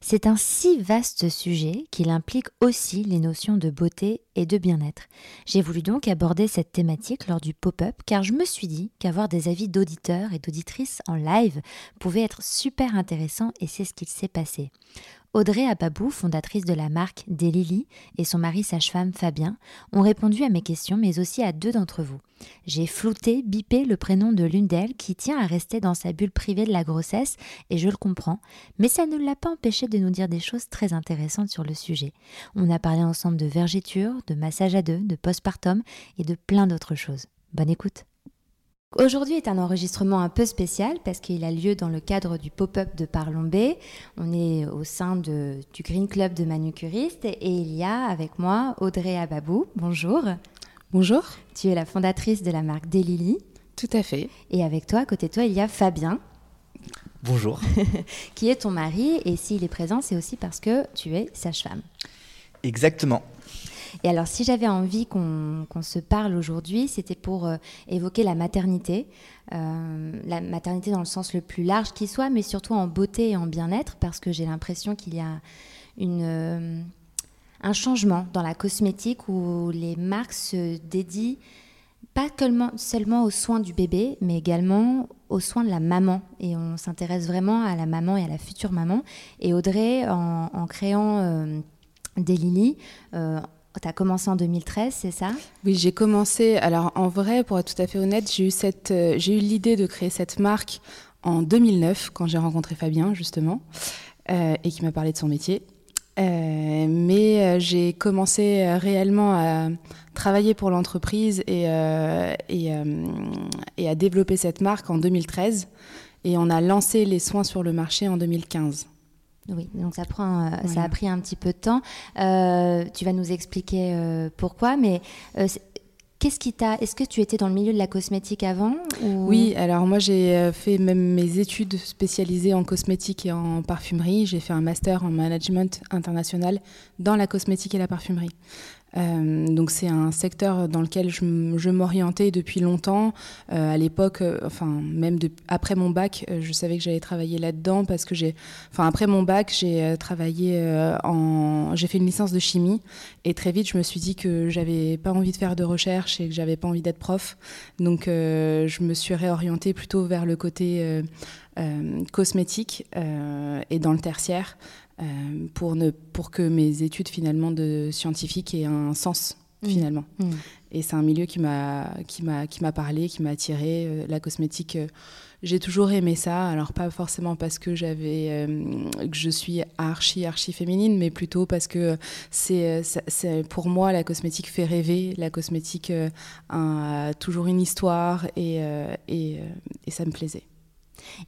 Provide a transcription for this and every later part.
C'est un si vaste sujet qu'il implique aussi les notions de beauté et de bien-être. J'ai voulu donc aborder cette thématique lors du pop-up car je me suis dit qu'avoir des avis d'auditeurs et d'auditrices en live pouvait être super intéressant et c'est ce qu'il s'est passé. Audrey Ababou, fondatrice de la marque Des et son mari sage-femme Fabien ont répondu à mes questions, mais aussi à deux d'entre vous. J'ai flouté, bipé le prénom de l'une d'elles qui tient à rester dans sa bulle privée de la grossesse, et je le comprends, mais ça ne l'a pas empêché de nous dire des choses très intéressantes sur le sujet. On a parlé ensemble de vergéture, de massage à deux, de postpartum et de plein d'autres choses. Bonne écoute Aujourd'hui est un enregistrement un peu spécial parce qu'il a lieu dans le cadre du pop-up de Parlons B. On est au sein du Green Club de manucuristes et il y a avec moi Audrey Ababou. Bonjour. Bonjour. Tu es la fondatrice de la marque Delili. Tout à fait. Et avec toi, à côté de toi, il y a Fabien. Bonjour. qui est ton mari et s'il est présent, c'est aussi parce que tu es sage-femme. Exactement. Et alors, si j'avais envie qu'on se parle aujourd'hui, c'était pour euh, évoquer la maternité. Euh, la maternité dans le sens le plus large qui soit, mais surtout en beauté et en bien-être, parce que j'ai l'impression qu'il y a une, euh, un changement dans la cosmétique où les marques se dédient pas seulement aux soins du bébé, mais également aux soins de la maman. Et on s'intéresse vraiment à la maman et à la future maman. Et Audrey, en, créant des Lily, tu as commencé en 2013, c'est ça? Oui, j'ai commencé. Alors, en vrai, pour être tout à fait honnête, j'ai eu, cette, euh, j'ai eu l'idée de créer cette marque en 2009, quand j'ai rencontré Fabien, justement, euh, et qui m'a parlé de son métier. Euh, mais j'ai commencé réellement à travailler pour l'entreprise et, et, et, à développer cette marque en 2013. Et on a lancé les soins sur le marché en 2015. Oui, donc ça, prend, euh, ça a pris un petit peu de temps. Euh, tu vas nous expliquer euh, pourquoi, mais Qu'est-ce qui t'a Est-ce que tu étais dans le milieu de la cosmétique avant Oui, alors moi j'ai fait même mes études spécialisées en cosmétique et en parfumerie. J'ai fait un master en management international dans la cosmétique et la parfumerie. Euh, donc c'est un secteur dans lequel je, m'orientais depuis longtemps. Euh, à l'époque, euh, enfin même après mon bac, je savais que j'allais travailler là-dedans parce que j'ai, enfin après mon bac, j'ai travaillé en, j'ai fait une licence de chimie et très vite je me suis dit que j'avais pas envie de faire de recherche et que j'avais pas envie d'être prof. Donc je me suis réorientée plutôt vers le côté cosmétique et dans le tertiaire. Euh, pour, ne, pour que mes études finalement de scientifique aient un sens mmh. finalement. Mmh. Et c'est un milieu qui m'a qui m'a qui m'a parlé, qui m'a attiré. Euh, la cosmétique, euh, j'ai toujours aimé ça. Alors pas forcément parce que j'avais que je suis archi archi féminine, mais plutôt parce que c'est pour moi la cosmétique fait rêver. La cosmétique a toujours une histoire et, et, et ça me plaisait.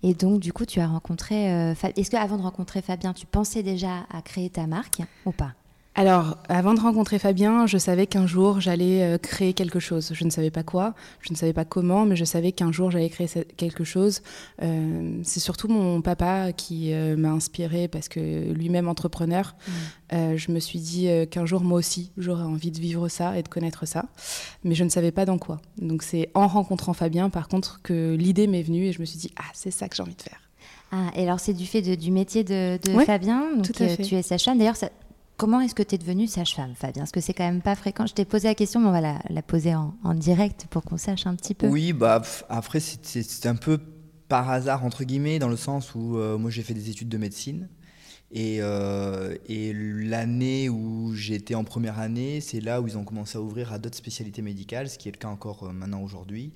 Et donc, du coup, tu as rencontré. Euh, est-ce qu'avant de rencontrer Fabien, tu pensais déjà à créer ta marque ou pas? Alors, avant de rencontrer Fabien, je savais qu'un jour j'allais euh, créer quelque chose. Je ne savais pas quoi, je ne savais pas comment, mais je savais qu'un jour j'allais créer quelque chose. Euh, c'est surtout mon papa qui euh, m'a inspiré parce que lui-même entrepreneur, mmh. je me suis dit qu'un jour moi aussi j'aurais envie de vivre ça et de connaître ça, mais je ne savais pas dans quoi. Donc c'est en rencontrant Fabien par contre que l'idée m'est venue et je me suis dit ah c'est ça que j'ai envie de faire. Ah, et alors c'est du fait du métier de, Fabien, donc tout à fait. tu es sa chaîne. D'ailleurs, ça, Comment est-ce que tu es devenue sage-femme, Fabien? Parce que c'est quand même pas fréquent. Je t'ai posé la question, mais on va la, poser en, direct pour qu'on sache un petit peu. Oui, bah, après, c'est un peu par hasard, entre guillemets, dans le sens où euh, moi j'ai fait des études de médecine. Et, euh, et l'année où j'étais en première année, c'est là où ils ont commencé à ouvrir à d'autres spécialités médicales, ce qui est le cas encore euh, maintenant aujourd'hui.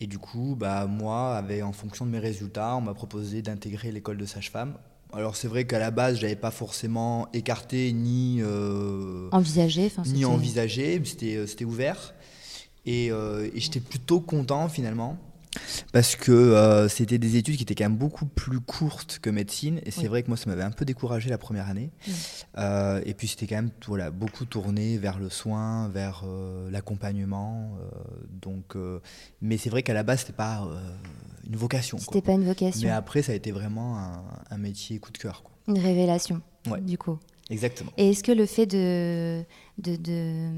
Et du coup, bah, moi, avec, en fonction de mes résultats, on m'a proposé d'intégrer l'école de sage-femme. Alors c'est vrai qu'à la base, j'avais pas forcément écarté ni euh, envisagé, ni c'était- envisagé, c'était euh, c'était ouvert. Et, euh, et j'étais plutôt content finalement parce que euh, c'était des études qui étaient quand même beaucoup plus courtes que médecine. Et c'est Oui. vrai que moi, ça m'avait un peu découragé la première année. Euh, et puis c'était quand même voilà, beaucoup tourné vers le soin, vers euh, l'accompagnement. donc, mais c'est vrai qu'à la base, c'était pas une vocation. C'était pas une vocation, Mais après, ça a été vraiment un, un métier coup de cœur. quoi. une révélation, Ouais. du coup. Exactement. Et est-ce que le fait de, de, de,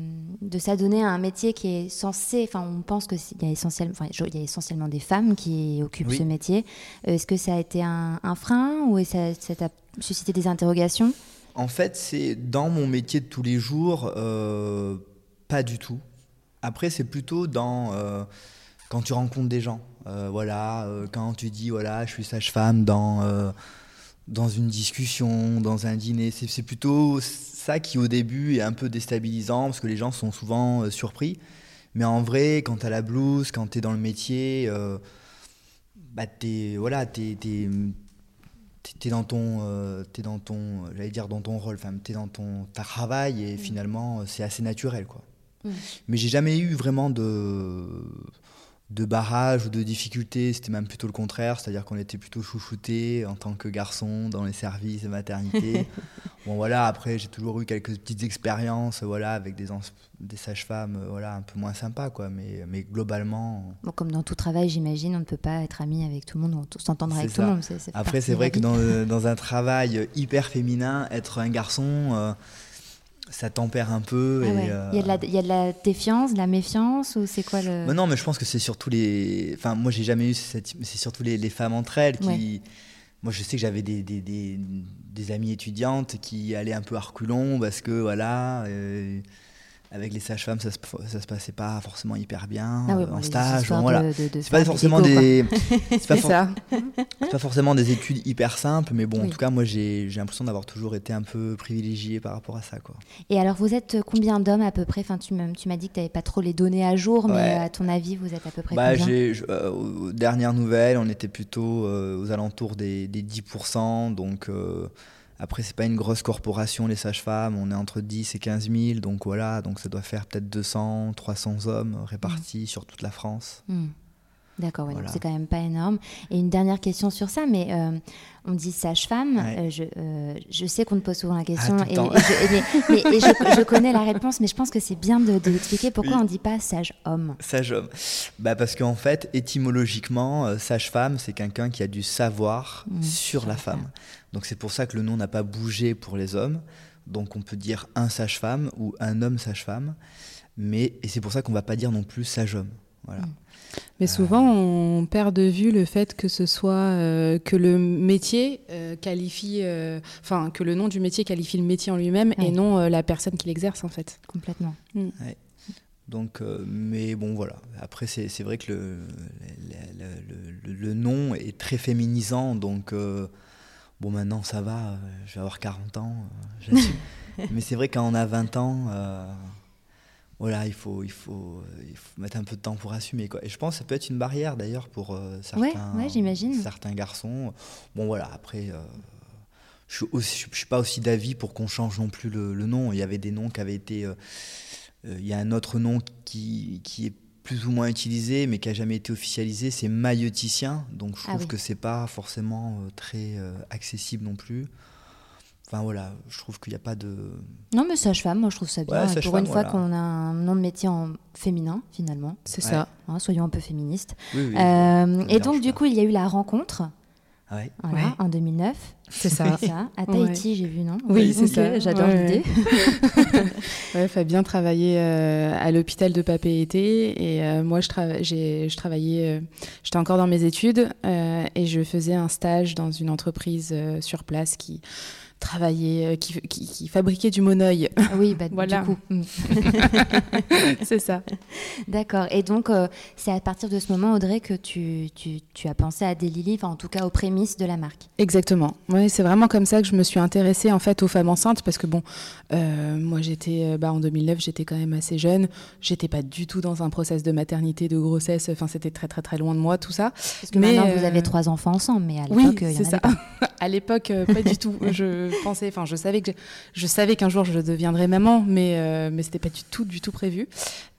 de s'adonner à un métier qui est censé, enfin on pense qu'il y, a essentiellement- enfin, il y a essentiellement des femmes qui occupent Oui. ce métier, euh, est-ce que ça a été un, un frein ou ça, ça t'a suscité des interrogations? En fait, c'est dans mon métier de tous les jours, euh, pas du tout. Après, c'est plutôt dans euh, quand tu rencontres des gens. Euh, voilà, euh, quand tu dis voilà, je suis sage-femme dans euh, dans une discussion, dans un dîner. C'est c'est plutôt ça qui au début est un peu déstabilisant parce que les gens sont souvent euh, surpris. Mais en vrai, quand tu as la blouse, quand tu es dans le métier, euh, bah t'es voilà, t'es, t'es- t'es- t'es dans ton, euh, t'es dans ton, j'allais dire dans ton rôle, enfin t'es dans ton ta travail et finalement euh, c'est assez naturel quoi. Mm. Mais j'ai jamais eu vraiment de de barrage ou de difficultés, c'était même plutôt le contraire, c'est-à-dire qu'on était plutôt chouchoutés en tant que garçon dans les services de maternité. bon voilà, après j'ai toujours eu quelques petites expériences voilà avec des, des sages-femmes euh, voilà un peu moins sympas quoi, mais mais globalement Bon, Comme dans tout travail, j'imagine, on ne peut pas être ami avec tout le monde, ou s'entendre avec ça. tout le monde. Après, c'est vrai que dans, euh, dans un travail hyper féminin, être un garçon, euh, ça tempère un peu. Ah et, euh, il, y a de la, il y a de la défiance, de la méfiance, ou c'est quoi le... non, mais je pense que c'est surtout les. Enfin, moi, j'ai jamais eu cette. C'est surtout les, les femmes entre elles qui. Ouais. Moi, je sais que j'avais des, des, des, des amies étudiantes qui allaient un peu à reculons parce que, voilà. euh, avec les sages-femmes, ça se, ça se passait pas forcément hyper bien Ah oui, bon, en stage. bon, voilà. de- de- de C'est pas forcément des. C'est pas, for- forcément des études hyper simples, mais bon, en tout cas, moi, j'ai l'impression d'avoir toujours été un peu privilégié par rapport à ça, quoi. Et alors, vous êtes combien d'hommes à peu près? Enfin, Tu m'as dit que tu n'avais pas trop les données à jour, mais à ton avis, vous êtes à peu près Bah, combien? je- euh, aux dernières nouvelles, on était plutôt euh, aux alentours des, des 10%. Donc, euh, après, c'est pas une grosse corporation, les sages-femmes. On est entre 10 et 15 000. Donc, voilà. Donc, ça doit faire peut-être 200, 300 hommes répartis sur toute la France. Hmm. D'accord, ouais, Voilà. c'est quand même pas énorme. Et une dernière question sur ça, mais euh, on dit sage-femme. Ouais. euh, je, euh, je sais qu'on te pose souvent la question et, je, et- mais- et je- je connais la réponse, mais je pense que c'est bien de, de l'expliquer pourquoi Oui. on dit pas sage-homme. Sage-homme. Bah, parce qu'en fait, étymologiquement, sage-femme, c'est quelqu'un qui a du savoir Mmh, sur la femme. Donc, c'est pour ça que le nom n'a pas bougé pour les hommes. Donc, on peut dire un sage-femme ou un homme sage-femme. Mais, et c'est pour ça qu'on va pas dire non plus sage-homme. Voilà. Mais souvent, on perd de vue le fait que ce soit euh, que le métier euh, qualifie, euh, enfin que le nom du métier qualifie le métier en lui-même Ouais. et non euh, la personne qui l'exerce en fait. Complètement. Donc, euh, mais bon, voilà. Après, c'est c'est vrai que le, le, le- le- le nom est très féminisant. Donc, euh, bon, maintenant, ça va. euh, Je vais avoir 40 ans. euh, mais c'est vrai, quand on a 20 ans, euh, voilà, il faut, il, faut, il faut mettre un peu de temps pour assumer. Quoi. Et je pense que ça peut être une barrière, d'ailleurs, pour certains, ouais, j'imagine. certains garçons. Bon, voilà, après... je je suis pas aussi d'avis pour qu'on change non plus le, le nom. Il y avait des noms qui avaient été... euh, Il y a un autre nom qui, qui est plus ou moins utilisé, mais qui a jamais été officialisé, c'est mailloticien. Donc je Ah trouve oui. que c'est pas forcément euh, très euh, accessible non plus. Enfin voilà, je trouve qu'il n'y a pas de. Non, mais sage-femme, moi je trouve ça bien. Ouais, pour une fois voilà. qu'on a un nom de métier en féminin, finalement. C'est Ouais. ça. Hein, soyons un peu féministes. Oui, oui. Euh, et donc, du pas. coup, il y a eu la rencontre. Ouais. Voilà, Ouais. en 2009. C'est ça. À Ouais. Tahiti, j'ai vu, non Oui, c'est ça. J'adore Ouais, l'idée. Ouais, Fabien travaillait euh, à l'hôpital de Papeete et euh, moi je, j'ai- je travaillais, euh, j'étais encore dans mes études euh, et je faisais un stage dans une entreprise euh, sur place qui travaillait, qui, qui, fabriquait du monoeil. Oui, bah, voilà. du coup. Mm. c'est ça. D'accord. Et donc, c'est à partir de ce moment, Audrey, que tu, tu, tu as pensé à Daily enfin en tout cas aux prémices de la marque. Exactement. Oui, c'est vraiment comme ça que je me suis intéressée en fait aux femmes enceintes parce que bon, moi j'étais, bah, en 2009, j'étais quand même assez jeune. J'étais pas du tout dans un process de maternité, de grossesse. Enfin, c'était très très très loin de moi tout ça. Parce que mais maintenant vous avez trois enfants ensemble, mais à l'époque, oui, c'est ça. Pas. à l'époque, pas du tout. Je je savais que je, savais qu'un jour je deviendrais maman, mais euh, mais c'était pas du tout du tout prévu.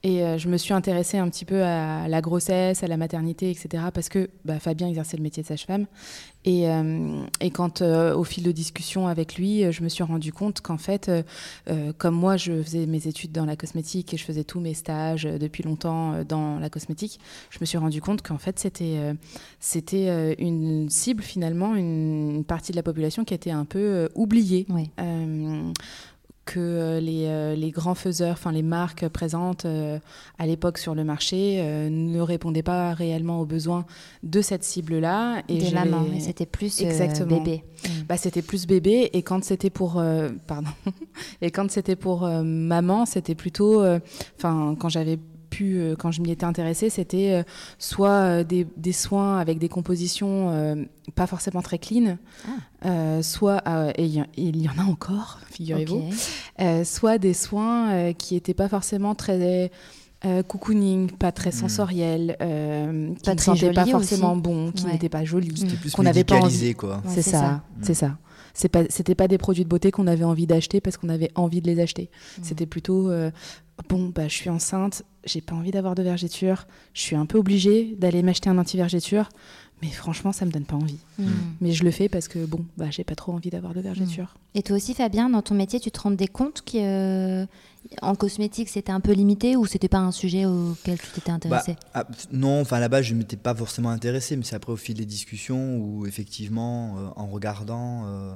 Et euh, je me suis intéressée un petit peu à la grossesse, à la maternité, etc. Parce que bah, Fabien exerçait le métier de sage-femme. Et, euh, et, quand, euh, au fil de discussion avec lui, je me suis rendu compte qu'en fait, comme moi, je faisais mes études dans la cosmétique et je faisais tous mes stages depuis longtemps dans la cosmétique, je me suis rendu compte qu'en fait, c'était c'était une cible, finalement, une, partie de la population qui était un peu oubliée. Oui que euh, les, euh, les, grands faiseurs, enfin les marques présentes euh, à l'époque sur le marché ne répondaient pas réellement aux besoins de cette cible-là. Et Des mamans, c'était plus Exactement. bébé. Mm. Bah, c'était plus bébé et quand c'était pour pardon et quand c'était pour maman, c'était plutôt enfin quand j'avais pu, quand je m'y étais intéressée, c'était soit des, des, soins avec des compositions pas forcément très clean, ah. euh, soit, euh, et il y, en a encore, figurez-vous, euh, soit des soins qui n'étaient pas forcément très cocooning, pas très hmm. sensoriels, qui ne sentaient pas forcément bon, qui n'étaient pas jolis, qu'on n'avait pas envie. quoi. c'est ça, c'est ça. C'est pas, c'était pas des produits de beauté qu'on avait envie d'acheter parce qu'on avait envie de les acheter. Hmm. C'était plutôt bon, bah, je suis enceinte, j'ai pas envie d'avoir de vergéture, je suis un peu obligée d'aller m'acheter un anti-vergéture. Mais franchement, ça me donne pas envie. Hmm. Mais je le fais parce que bon, bah, j'ai pas trop envie d'avoir de vergeture. Hmm. Et toi aussi, Fabien, dans ton métier, tu te rendais compte qu'en euh, cosmétique, c'était un peu limité ou c'était pas un sujet auquel tu t'étais intéressé? bah, ah, Non, enfin là-bas, je m'étais pas forcément intéressé, mais c'est après au fil des discussions où effectivement, euh, en regardant, euh,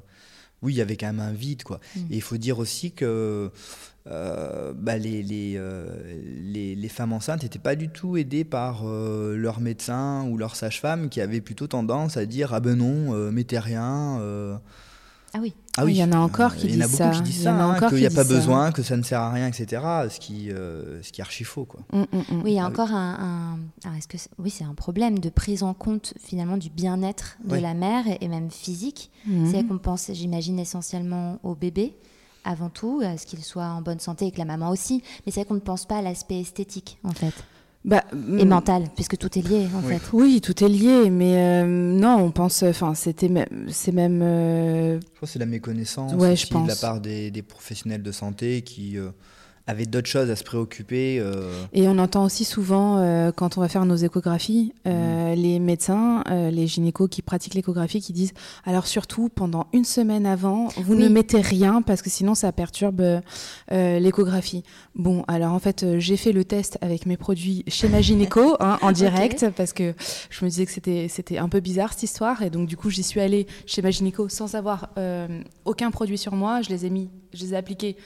oui, il y avait quand même un vide, quoi. Hmm. Et il faut dire aussi que euh, bah, les, les, euh, les, les, femmes enceintes n'étaient pas du tout aidées par euh, leur médecin ou leur sage-femme qui avait plutôt tendance à dire Ah ben non, mettez rien. Ah oui. Ah oui, il y en a encore qui disent ça. Il y disent ça, hein, qu'il n'y a pas besoin, que ça ne sert à rien, etc. Ce qui, ce qui est archi faux. Quoi. Mm, mm, mm. Oui, il y a ah encore un. est-ce que oui, c'est un problème de prise en compte finalement du bien-être de la mère et, même physique. C'est qu'on pense, j'imagine, essentiellement au bébé avant tout, à ce qu'il soit en bonne santé et que la maman aussi. Mais c'est vrai qu'on ne pense pas à l'aspect esthétique, en fait. Bah, et mm. mental, puisque tout est lié en fait. Oui, tout est lié, mais euh, non, on pense, enfin, c'était même, c'est même. Euh, je pense c'est la méconnaissance aussi de la part des, des, professionnels de santé qui avaient d'autres choses à se préoccuper. Euh. Et on entend aussi souvent, euh, quand on va faire nos échographies, euh, mm. les médecins, les gynécos qui pratiquent l'échographie, qui disent alors surtout pendant une semaine avant, vous ne mettez rien parce que sinon ça perturbe l'échographie. Bon, alors en fait, j'ai fait le test avec mes produits chez ma gynéco hein, en direct parce que je me disais que c'était c'était un peu bizarre cette histoire et donc du coup j'y suis allée chez ma gynéco sans avoir aucun produit sur moi. Je les ai mis, je les ai appliqués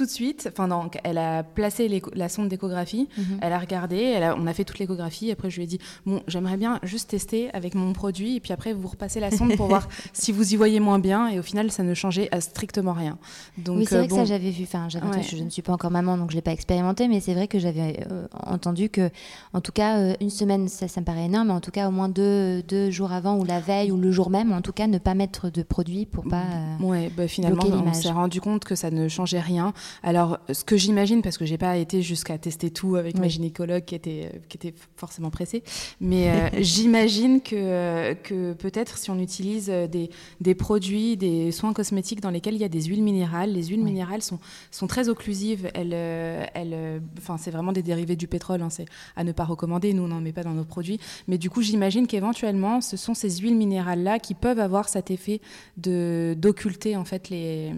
tout de suite. Enfin, elle a placé la sonde d'échographie, mhm. elle a regardé, elle on a fait toute l'échographie. Après, je lui ai dit Bon, j'aimerais bien juste tester avec mon produit, et puis après, vous repassez la sonde pour voir si vous y voyez moins bien. Et au final, ça ne changeait strictement rien. Donc, oui, c'est vrai que ça, j'avais vu. Enfin, je, ne suis pas encore maman, donc je ne l'ai pas expérimenté, mais c'est vrai que j'avais euh, entendu que, en tout cas, euh, une semaine, ça, ça, me paraît énorme, mais en tout cas, au moins deux, deux, jours avant, ou la veille, ou le jour même, en tout cas, ne pas mettre de produit pour pas. Euh, ouais, bah, finalement, on s'est rendu compte que ça ne changeait rien. Alors, ce que j'imagine, parce que j'ai pas été jusqu'à tester tout avec ma gynécologue qui était, qui était forcément pressée, mais euh, j'imagine que, que peut-être si on utilise des, des, produits, des soins cosmétiques dans lesquels il y a des huiles minérales, les huiles minérales sont, sont très occlusives. Elles, euh, elles, euh, enfin, c'est vraiment des dérivés du pétrole, hein, c'est à ne pas recommander. Nous, on n'en met pas dans nos produits. Mais du coup, j'imagine qu'éventuellement, ce sont ces huiles minérales-là qui peuvent avoir cet effet d'occulter en fait les,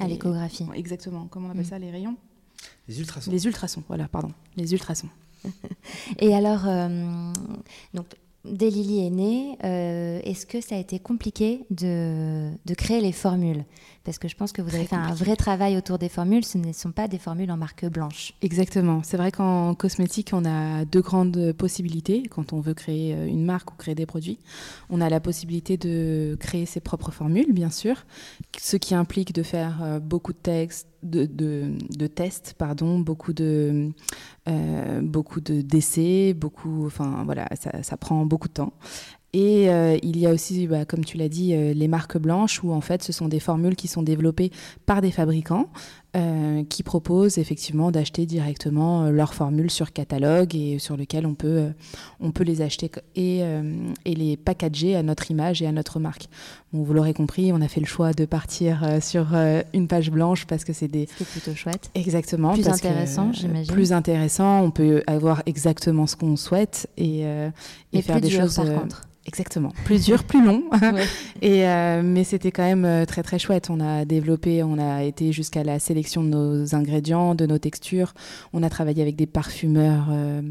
à l'échographie. Exactement. Comment on appelle mm. ça, les rayons Les ultrasons. Les ultrasons, voilà, pardon. Les ultrasons. Et alors, euh, donc, Dès Lily est née, euh, est-ce que ça a été compliqué de, de créer les formules? Parce que je pense que vous avez fait un vrai travail autour des formules. Ce ne sont pas des formules en marque blanche. Exactement. C'est vrai qu'en cosmétique, on a deux grandes possibilités. Quand on veut créer euh, une marque ou créer des produits, on a la possibilité de créer ses propres formules, bien sûr, ce qui implique de faire euh, beaucoup de textes, de, de, de, tests, pardon, beaucoup de euh, beaucoup de d'essais, beaucoup, enfin voilà, ça, ça, prend beaucoup de temps. Et euh, il y a aussi, bah, comme tu l'as dit, euh, les marques blanches où en fait ce sont des formules qui sont développées par des fabricants euh, qui proposent effectivement d'acheter directement euh, leurs formules sur catalogue et sur lequel on peut, euh, on peut les acheter et, et, les packager à notre image et à notre marque. Bon, vous l'aurez compris, on a fait le choix de partir sur une page blanche parce que c'est des... C'est plutôt chouette. Exactement. Plus intéressant, j'imagine. Plus intéressant, on peut avoir exactement ce qu'on souhaite et, et faire des dur, choses... Par contre. Exactement. Plus dur, plus long. ouais. et, euh, mais c'était quand même très très chouette. On a développé, on a été jusqu'à la sélection de nos ingrédients, de nos textures. On a travaillé avec des parfumeurs. Euh,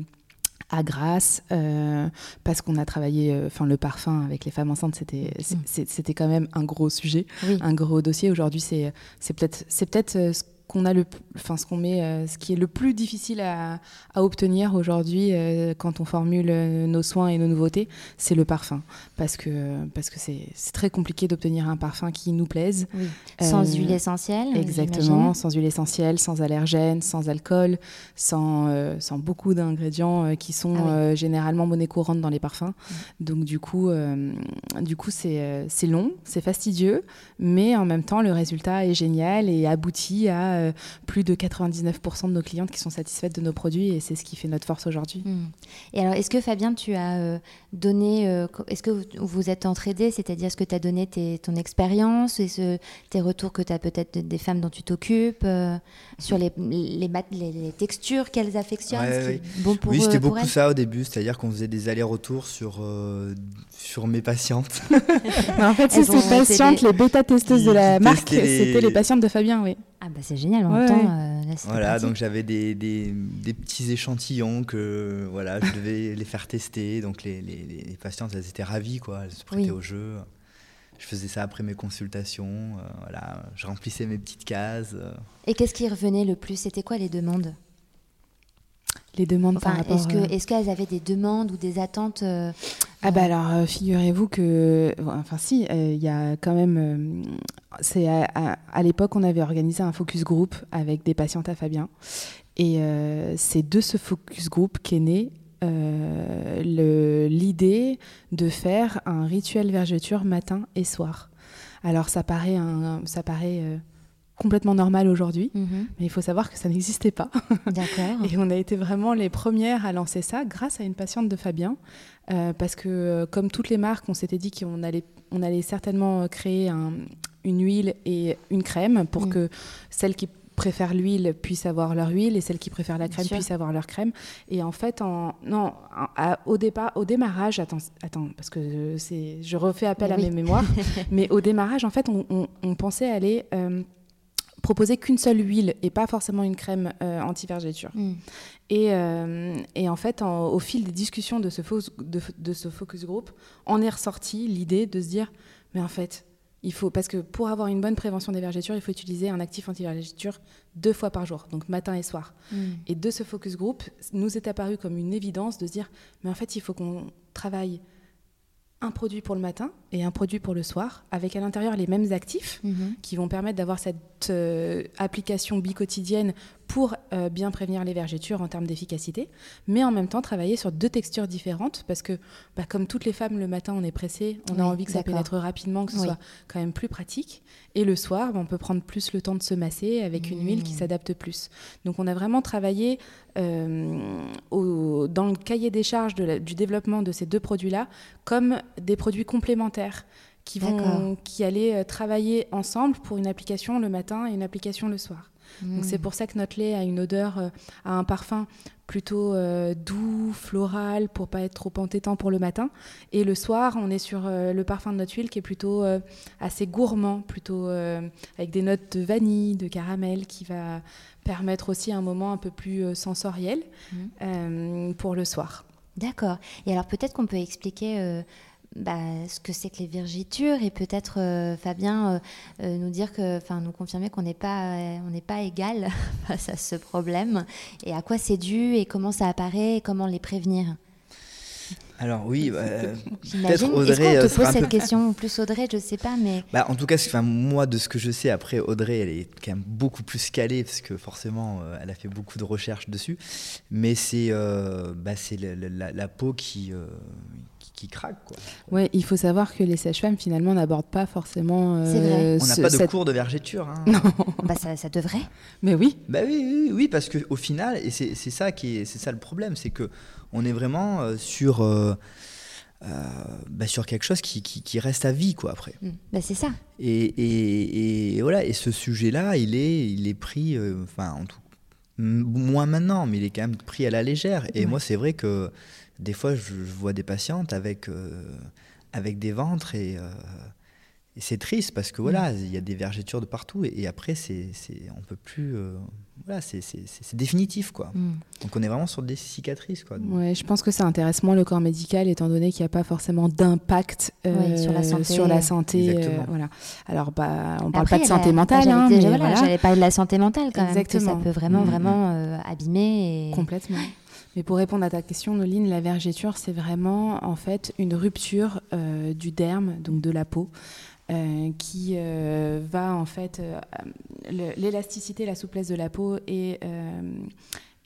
à Grasse, euh, parce qu'on a travaillé, enfin le parfum avec les femmes enceintes, c'était mm. c'était quand même un gros sujet, oui. un gros dossier. Aujourd'hui, c'est c'est peut-être c'est peut-être ce qu'on a le, enfin ce qu'on met, euh, ce qui est le plus difficile à, à obtenir aujourd'hui euh, quand on formule euh, nos soins et nos nouveautés, c'est le parfum, parce que parce que c'est très compliqué d'obtenir un parfum qui nous plaise. Oui. Sans huile essentielle. Exactement, sans huile essentielle, sans allergènes, sans alcool, sans sans beaucoup d'ingrédients qui sont ah oui. généralement monnaie courante dans les parfums. Mmh. Donc du coup, du coup c'est c'est long, c'est fastidieux, mais en même temps le résultat est génial et aboutit à euh, plus de 99% de nos clientes qui sont satisfaites de nos produits et c'est ce qui fait notre force aujourd'hui. Mmh. Et alors, est-ce que Fabien, tu as euh, donné, euh, est-ce que vous, vous êtes entraidé, c'est-à-dire est-ce que tu as donné tes, ton expérience et ce, tes retours que tu as peut-être des femmes dont tu t'occupes euh, sur les, les, les, les textures qu'elles affectionnent ouais, ce qui oui. bon pour Oui, c'était beaucoup elles ça au début, c'est-à-dire qu'on faisait des allers-retours sur, euh, sur mes patientes. en fait, c'est ces patientes, les bêta-testeuses de la marque, les... c'était les patientes de Fabien, oui. Ah bah c'est génial, en ouais, même temps, euh, là, Voilà, pratique. donc j'avais des, des, des, petits échantillons que voilà, je devais les faire tester. Donc les, les, les, patientes, elles étaient ravies, quoi. Elles se prêtaient Oui. au jeu. Je faisais ça après mes consultations. euh, voilà, je remplissais mes petites cases. euh. Et qu'est-ce qui revenait le plus? C'était quoi les demandes? Les demandes par rapport... est-ce que euh, qu'elles avaient des demandes ou des attentes euh, Ah bah alors, euh, figurez-vous que... Enfin si, il y a quand même... c'est à, à, à l'époque, on avait organisé un focus group avec des patientes à Fabien. Et c'est de ce focus group qu'est né l'idée de faire un rituel vergeture matin et soir. Alors ça paraît, un, ça paraît complètement normal aujourd'hui, mhm. mais il faut savoir que ça n'existait pas. D'accord. Et on a été vraiment les premières à lancer ça grâce à une patiente de Fabien. Euh, parce que, euh, comme toutes les marques, on s'était dit qu'on allait, on allait certainement créer un- une huile et une crème pour Mm. que celles qui préfèrent l'huile puissent avoir leur huile et celles qui préfèrent la crème puissent avoir leur crème. Et en fait, en, non, à- au, départ, au démarrage, attends, attends parce que euh, c'est, je refais appel à mes mémoires, mais au démarrage, en fait, on, on- on pensait aller euh, proposer qu'une seule huile et pas forcément une crème euh, anti-vergéture. Mm. Et, euh, et en fait, en- au fil des discussions de ce, focus, de, de ce focus group, on est ressorti l'idée de se dire, mais en fait, il faut, parce que pour avoir une bonne prévention des vergétures, il faut utiliser un actif anti-vergéture deux fois par jour, donc matin et soir. Mm. Et de ce focus group, nous est apparu comme une évidence de se dire, mais en fait, il faut qu'on travaille un produit pour le matin et un produit pour le soir, avec à l'intérieur les mêmes actifs Mhm. qui vont permettre d'avoir cette euh, application bicotidienne pour euh, bien prévenir les vergetures en termes d'efficacité, mais en même temps travailler sur deux textures différentes parce que, bah, comme toutes les femmes, le matin on est pressé, on Oui, a envie que ça pénètre rapidement, que ce Oui. soit quand même plus pratique, et le soir, bah, on peut prendre plus le temps de se masser avec une huile qui Mmh. s'adapte plus. Donc on a vraiment travaillé euh, au- dans le cahier des charges de la- du développement de ces deux produits-là comme des produits complémentaires qui, vont, qui allaient euh, travailler ensemble pour une application le matin et une application le soir. Donc Mm. c'est pour ça que notre lait a une odeur, euh, a un parfum plutôt euh, doux, floral, pour pas être trop entêtant pour le matin. Et le soir, on est sur euh, le parfum de notre huile qui est plutôt assez gourmand, plutôt avec des notes de vanille, de caramel, qui va permettre aussi un moment un peu plus sensoriel euh, pour le soir. D'accord. Et alors peut-être qu'on peut expliquer bah, ce que c'est que les virgitures et peut-être euh, Fabien euh, euh, nous dire que, enfin nous confirmer qu'on n'est pas, euh, on n'est pas égal face à ce problème et à quoi c'est dû et comment ça apparaît et comment les prévenir. Alors oui, bah, peut-être. Est-ce Audrey qu'on te pose cette peu... question plus Audrey, je sais pas, mais Bah, en tout cas, enfin, moi, de ce que je sais, après, Audrey, elle est quand même beaucoup plus calée, parce que forcément, elle a fait beaucoup de recherches dessus. Mais c'est bah, c'est la, la- la peau qui, qui. Quoi. Ouais, il faut savoir que les sages-femmes finalement n'abordent pas forcément. euh, C'est vrai. On n'a pas de cette- cours de vergéture. hein. bah, ça, ça devrait. Mais oui, Bah oui, oui, oui, parce qu'au final, et c'est c'est ça qui est, c'est ça le problème, c'est que on est vraiment euh, sur, euh, euh, bah, sur quelque chose qui, qui, qui reste à vie, quoi, après. Mm. Bah, c'est ça. Et, et, et voilà, et ce sujet-là, il est, il est pris, euh, enfin, en tout, moins maintenant, mais il est quand même pris à la légère. Et Ouais. moi, c'est vrai que des fois, je, je vois des patientes avec, euh, avec des ventres et, euh, et c'est triste parce que voilà, il y a des vergetures de partout et, et après, c'est, c'est, on peut plus, euh, voilà, c'est, c'est, c'est- c'est définitif, quoi. Mm. Donc, on est vraiment sur des cicatrices, quoi. ouais, je pense que ça intéresse moins le corps médical étant donné qu'il n'y a pas forcément d'impact euh, Oui, sur la santé. sur la santé, Exactement. euh, voilà. Alors, bah, on parle Après, pas de la- santé mentale, j'allais hein, voilà, voilà. Parler de la santé mentale quand même, que Exactement. ça peut vraiment, Mhm. vraiment euh, abîmer. Et... Complètement. Mais pour répondre à ta question, Noline, la vergéture, c'est vraiment en fait une rupture euh, du derme, donc de la peau, euh, qui euh, va en fait euh, l'élasticité, la souplesse de la peau est,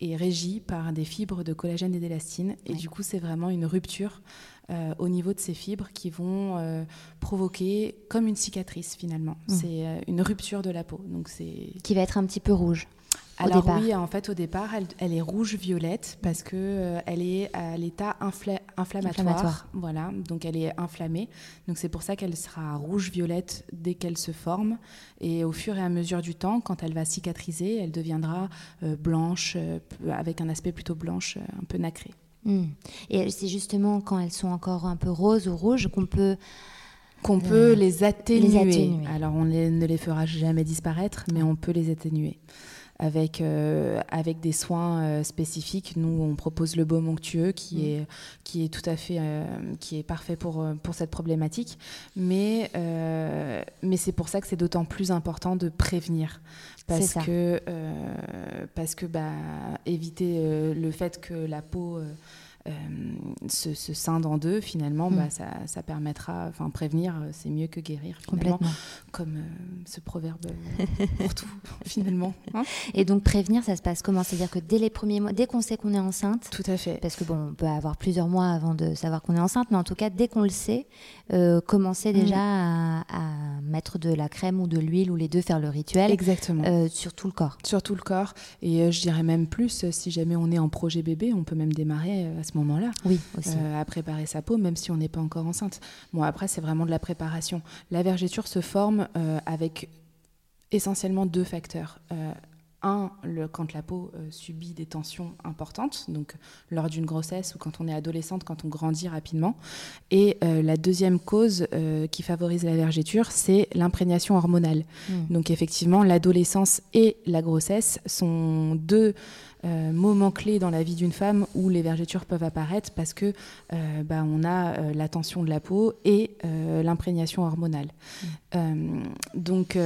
est régie par des fibres de collagène et d'élastine. Et Ouais. du coup, c'est vraiment une rupture au niveau de ces fibres qui vont provoquer comme une cicatrice finalement. Mm. C'est une rupture de la peau. Donc c'est Qui va être un petit peu rouge. Au alors départ. oui, en fait, au départ, elle, elle est rouge-violette parce que euh, elle est à l'état infla- inflammatoire. Inflammatoire. Voilà, donc elle est inflammée. Donc c'est pour ça qu'elle sera rouge-violette dès qu'elle se forme. Et au fur et à mesure du temps, quand elle va cicatriser, elle deviendra euh, blanche, euh, avec un aspect plutôt blanche, un peu nacré. Mm. Et c'est justement quand elles sont encore un peu roses ou rouges qu'on peut. Qu'on peut les atténuer. les atténuer. Alors on les- ne les fera jamais disparaître, mais on peut les atténuer. Avec, euh, avec des soins euh, spécifiques, nous on propose le baume onctueux qui, Mm. est, qui est tout à fait euh, qui est parfait pour, pour cette problématique. Mais, mais c'est pour ça que c'est d'autant plus important de prévenir. Parce que, parce que bah, éviter le fait que la peau se, se scinde en deux, finalement, Mm. bah, ça, ça permettra, enfin prévenir, euh, c'est mieux que guérir, finalement, Complètement. comme euh, ce proverbe euh, pour tout, finalement. hein. Et donc prévenir, ça se passe comment? C'est-à-dire que dès les premiers mois, dès qu'on sait qu'on est enceinte, tout à fait. parce que bon, on peut avoir plusieurs mois avant de savoir qu'on est enceinte, mais en tout cas, dès qu'on le sait, euh, commencer déjà à, à mettre de la crème ou de l'huile ou les deux, faire le rituel Exactement. euh, sur tout le corps. Sur tout le corps. Et euh, je dirais même plus, euh, si jamais on est en projet bébé, on peut même démarrer euh, à ce moment-là. Oui, aussi. euh, à préparer sa peau, même si on n'est pas encore enceinte. Bon, après, c'est vraiment de la préparation. La vergéture se forme euh, avec essentiellement deux facteurs. Un, le, quand la peau euh, subit des tensions importantes, donc lors d'une grossesse ou quand on est adolescente, quand on grandit rapidement. Et euh, la deuxième cause euh, qui favorise la vergéture, c'est l'imprégnation hormonale. Mm. Donc effectivement, l'adolescence et la grossesse sont deux moments clés dans la vie d'une femme où les vergetures peuvent apparaître parce que bah, on a la tension de la peau et l'imprégnation hormonale. Euh, donc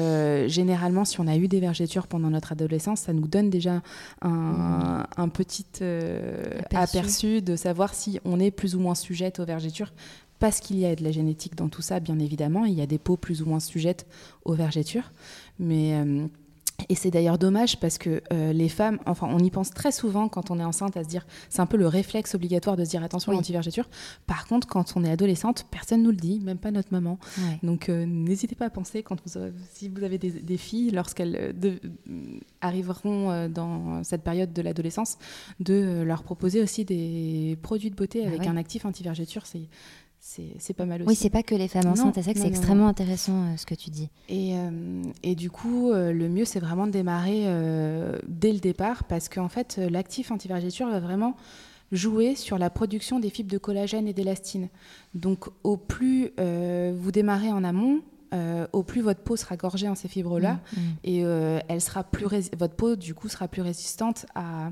généralement, si on a eu des vergetures pendant notre adolescence, ça nous donne déjà un, un petit euh, Aperçu. aperçu de savoir si on est plus ou moins sujette aux vergetures. Parce qu'il y a de la génétique dans tout ça, bien évidemment, il y a des peaux plus ou moins sujettes aux vergetures, mais euh, et c'est d'ailleurs dommage parce que euh, les femmes, enfin, on y pense très souvent quand on est enceinte à se dire, c'est un peu le réflexe obligatoire de se dire attention Oui. à l'antivergeture. Par contre, quand on est adolescente, personne nous le dit, même pas notre maman. Ouais. Donc euh, n'hésitez pas à penser quand vous si vous avez des, des filles, lorsqu'elles euh, de- arriveront dans cette période de l'adolescence, de leur proposer aussi des produits de beauté Ah avec ouais. un actif antivergeture. C'est c'est pas mal aussi. Oui, c'est pas que les femmes enceintes, c'est vrai que c'est extrêmement non. intéressant euh, ce que tu dis. Et, euh, et du coup, euh, le mieux, c'est vraiment de démarrer dès le départ parce qu'en fait, l'actif antivergeture va vraiment jouer sur la production des fibres de collagène et d'élastine. Donc, au plus vous démarrez en amont, au plus votre peau sera gorgée en ces fibres-là Mm, mm. et elle sera plus votre peau du coup sera plus résistante à, à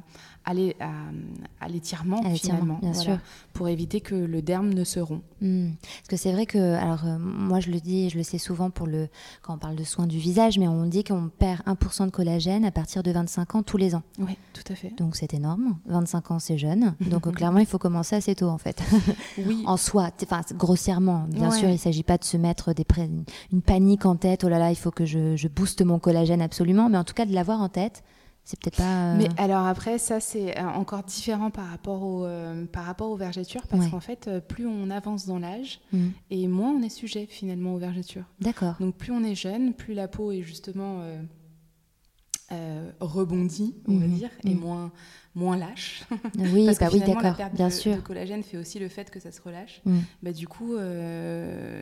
l'étirement finalement, bien sûr. pour éviter que le derme ne se rompt. Hmm. Parce que c'est vrai que, alors euh, moi je le dis, je le sais souvent pour le, quand on parle de soins du visage, mais on dit qu'on perd 1% de collagène à partir de 25 ans tous les ans. Oui, tout à fait. Donc c'est énorme. 25 ans c'est jeune. Donc clairement il faut commencer assez tôt en fait. Oui. en soi, enfin grossièrement, bien sûr, il ne s'agit pas de se mettre des une panique en tête. Oh là là, il faut que je, je booste mon collagène absolument, mais en tout cas de l'avoir en tête c'est peut-être pas. Euh, Mais alors après, ça c'est euh, encore différent par rapport, au, euh, par rapport aux vergetures, parce qu'en fait, plus on avance dans l'âge, mm. et moins on est sujet finalement aux vergetures. D'accord. Donc plus on est jeune, plus la peau est justement rebondie, on va mm-hmm. dire, et mm. moins, moins lâche. Oui, parce que bah oui, d'accord, bien de, sûr. Le collagène fait aussi le fait que ça se relâche. Mm. Bah, du coup,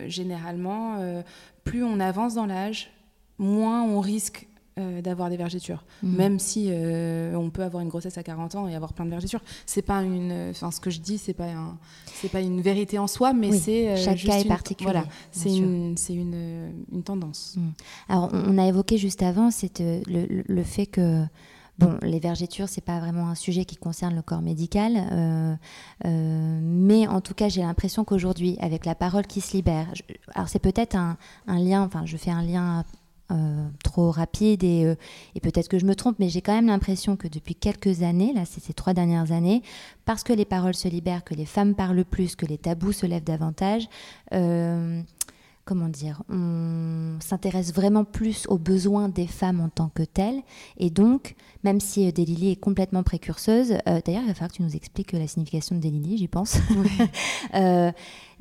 généralement, plus on avance dans l'âge, moins on risque euh, d'avoir des vergetures, mhm. même si euh, on peut avoir une grossesse à 40 ans et avoir plein de vergetures. C'est pas une, enfin ce que je dis, c'est pas un, c'est pas une vérité en soi, mais c'est euh, chaque cas est particulier. Voilà, c'est une, c'est une, une, tendance. Mhm. Alors on a évoqué juste avant, c'est le, le, fait que Bon, les vergetures, c'est pas vraiment un sujet qui concerne le corps médical, mais en tout cas, j'ai l'impression qu'aujourd'hui, avec la parole qui se libère, alors c'est peut-être un, un, lien, enfin, je fais un lien euh, trop rapide euh, et, peut-être que je me trompe, mais j'ai quand même l'impression que depuis quelques années, là c'est ces trois dernières années, parce que les paroles se libèrent, que les femmes parlent plus, que les tabous se lèvent davantage, euh, comment dire, on s'intéresse vraiment plus aux besoins des femmes en tant que telles. Et donc, même si Delili est complètement précurseuse, d'ailleurs il va falloir que tu nous expliques la signification de Delili, j'y pense.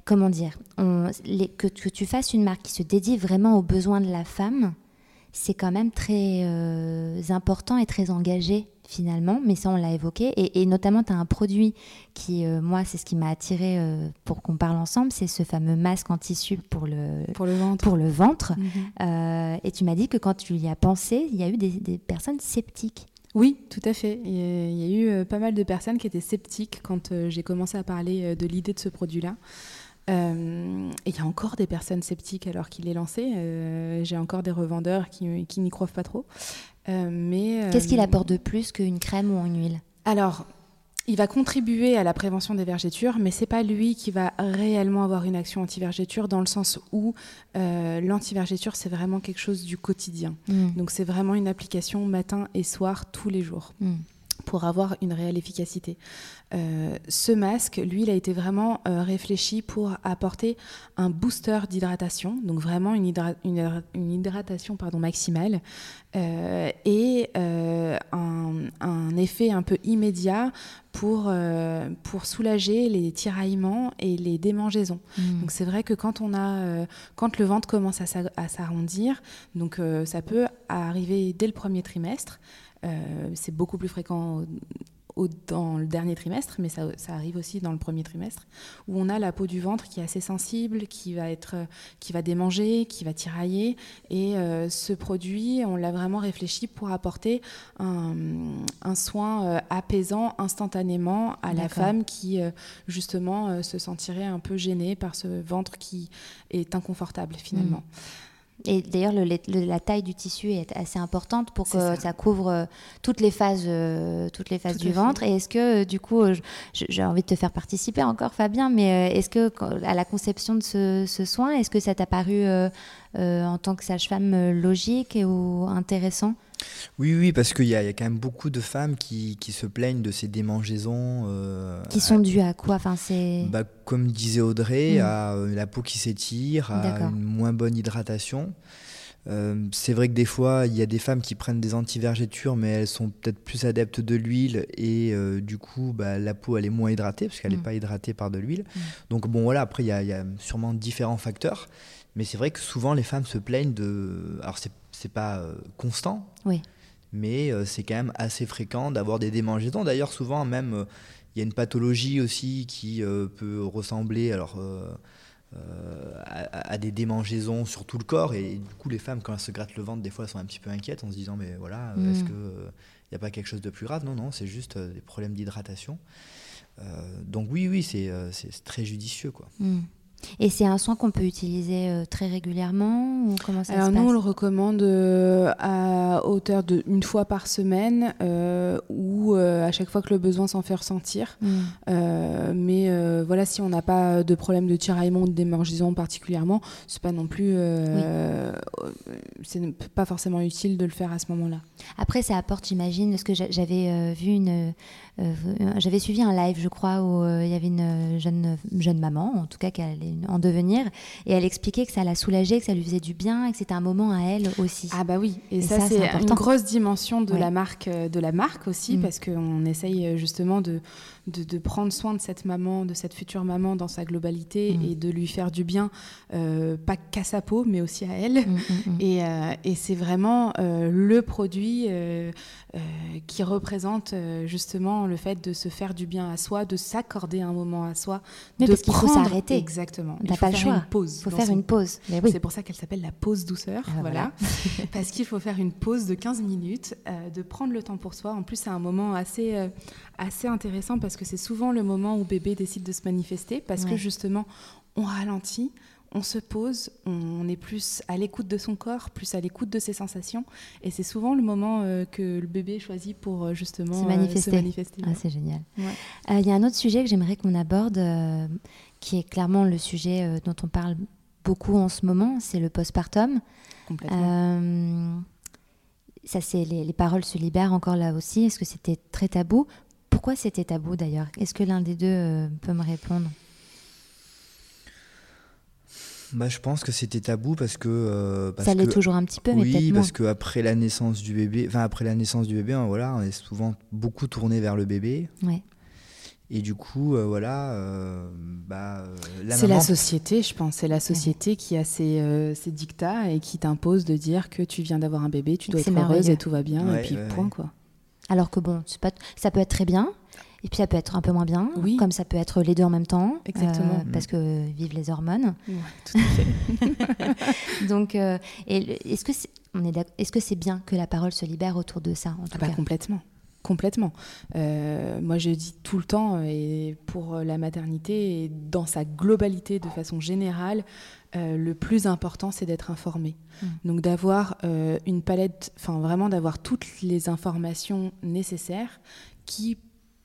comment dire, que, tu fasses une marque qui se dédie vraiment aux besoins de la femme, c'est quand même très euh, important et très engagé finalement, mais ça on l'a évoqué, et, notamment tu as un produit qui, euh, moi c'est ce qui m'a attiré euh, pour qu'on parle ensemble, c'est ce fameux masque en tissu pour le, pour le ventre. Pour le ventre. Mhm. et tu m'as dit que quand tu y as pensé, il y a eu des, personnes sceptiques. Oui, tout à fait. Il y a eu pas mal de personnes qui étaient sceptiques quand j'ai commencé à parler de l'idée de ce produit-là. Euh, et il y a encore des personnes sceptiques alors qu'il est lancé. Euh, j'ai encore des revendeurs qui, n'y croient pas trop. Euh, mais Qu'est-ce qu'il apporte de plus qu'une crème ou une huile? Alors, il va contribuer à la prévention des vergetures, mais c'est pas lui qui va réellement avoir une action anti-vergeture dans le sens où l'anti-vergeture c'est vraiment quelque chose du quotidien. Mm. Donc c'est vraiment une application matin et soir tous les jours. Mm pour avoir une réelle efficacité. Euh, ce masque, lui, il a été vraiment euh, réfléchi pour apporter un booster d'hydratation, donc vraiment une, une, hydratation pardon, maximale, euh, et un, un, effet un peu immédiat pour, pour soulager les tiraillements et les démangeaisons. Mmh. Donc c'est vrai que quand, on a, quand le ventre commence à s'arrondir, donc ça peut arriver dès le premier trimestre, euh, c'est beaucoup plus fréquent dans le dernier trimestre, mais ça, arrive aussi dans le premier trimestre, où on a la peau du ventre qui est assez sensible, qui va, être, qui va démanger, qui va tirailler. Et euh, ce produit, on l'a vraiment réfléchi pour apporter un, soin euh, apaisant instantanément à la femme qui, justement, se sentirait un peu gênée par ce ventre qui est inconfortable finalement. Mmh. Et d'ailleurs, la taille du tissu est assez importante pour que ça, couvre euh, toutes les phases, euh, toutes les phases du ventre. Et est-ce que, euh, du coup, j'ai envie de te faire participer encore, Fabien, mais est-ce que, à la conception de ce, soin, est-ce que ça t'a paru, en tant que sage-femme, logique ou intéressant? Oui, oui, parce qu'il y, a quand même beaucoup de femmes qui, se plaignent de ces démangeaisons. Euh, qui sont dues à quoi? Enfin, bah, Comme disait Audrey, mm. à euh, la peau qui s'étire, à une moins bonne hydratation. Euh, c'est vrai que des fois, il y a des femmes qui prennent des antivergétures, mais elles sont peut-être plus adeptes de l'huile et du coup, bah, la peau elle est moins hydratée parce qu'elle n'est mm. pas hydratée par de l'huile. Mm. Donc bon, voilà. Après, il y, y, a sûrement différents facteurs, mais c'est vrai que souvent les femmes se plaignent de. Alors c'est c'est pas euh, constant. Oui. Mais euh, c'est quand même assez fréquent d'avoir des démangeaisons. D'ailleurs, souvent, même, euh, il y a une pathologie aussi qui peut ressembler alors, à, des démangeaisons sur tout le corps. Et, du coup, les femmes, quand elles se grattent le ventre, des fois, elles sont un petit peu inquiètes en se disant Mais voilà, mm. est-ce qu'il n'y a pas quelque chose de plus grave? Non, non, c'est juste des problèmes d'hydratation. donc, oui, oui, c'est très judicieux. quoi. Mm. Et c'est un soin qu'on peut utiliser euh, très régulièrement ou comment ça Alors se nous, passe on le recommande euh, à hauteur de une fois par semaine euh, ou euh, à chaque fois que le besoin s'en fait ressentir. Mm. Euh, mais voilà, si on n'a pas de problème de tiraillement ou d'émergisement particulièrement, c'est pas non plus, euh, c'est pas forcément utile de le faire à ce moment-là. Après, ça apporte, j'imagine, parce que j'a- j'avais vu une, j'avais suivi un live, je crois, où euh, il y avait une jeune jeune maman, en tout cas qu'elle allait en devenir, et elle expliquait que ça la soulageait, que ça lui faisait du bien, et que c'était un moment à elle aussi. Ah bah oui, et, Et ça, ça, c'est une grosse dimension de Ouais. la marque, euh, de la marque aussi, Mm. parce qu'on essaye euh, justement de, de, de prendre soin de cette maman, de cette future maman dans sa globalité Mm. et de lui faire du bien, euh, pas qu'à sa peau, mais aussi à elle. Mm, mm. Et, euh, et c'est vraiment euh, le produit qui représente justement le fait de se faire du bien à soi, de s'accorder un moment à soi, Mais de parce qu'il faut prendre- s'arrêter. Exactement. Il faut pas le faire choix. une pause. Il faut faire son une pause. Oui. c'est pour ça qu'elle s'appelle la pause douceur. Ah, voilà. Parce qu'il faut faire une pause de 15 minutes, de prendre le temps pour soi. En plus, c'est un moment assez, assez intéressant parce que c'est souvent le moment où bébé décide de se manifester parce que justement, on ralentit, on se pose, on est plus à l'écoute de son corps, plus à l'écoute de ses sensations. Et c'est souvent le moment euh, que le bébé choisit pour euh, justement Se euh, manifester. Ah, c'est génial. Ouais. Il y a un autre sujet que j'aimerais qu'on aborde, qui est clairement le sujet dont on parle beaucoup en ce moment, c'est le postpartum. Complètement. Ça, c'est les, les paroles se libèrent encore là aussi. Est-ce que c'était très tabou Pourquoi c'était tabou d'ailleurs? Est-ce que l'un des deux euh, peut me répondre? Bah, je pense que c'était tabou parce que. euh, parce Ça l'est que- toujours un petit peu, mais oui, peut-être moins. parce que après la naissance du bébé, enfin après la naissance du bébé, hein, voilà, on est souvent beaucoup tourné vers le bébé. Ouais. Et du coup, euh, voilà, euh, bah, la C'est maman. la société, je pense. C'est la société qui a ses, euh, ses dictats et qui t'impose de dire que tu viens d'avoir un bébé, tu dois être heureuse et tout va bien. Ouais, et puis, ouais, point, ouais. quoi. Alors que bon, pas, ça peut être très bien. Et puis ça peut être un peu moins bien, Oui. comme ça peut être les deux en même temps, Exactement. euh, parce que vivent les hormones. tout à fait. Donc, euh, est-ce que c'est, est que c'est bien que la parole se libère autour de ça en tout Ah bah, cas? complètement. Complètement. Euh, moi, je dis tout le temps, et pour la maternité, et dans sa globalité, de façon générale, euh, le plus important, c'est d'être informé. Mm. Donc, d'avoir euh, une palette, enfin, vraiment d'avoir toutes les informations nécessaires qui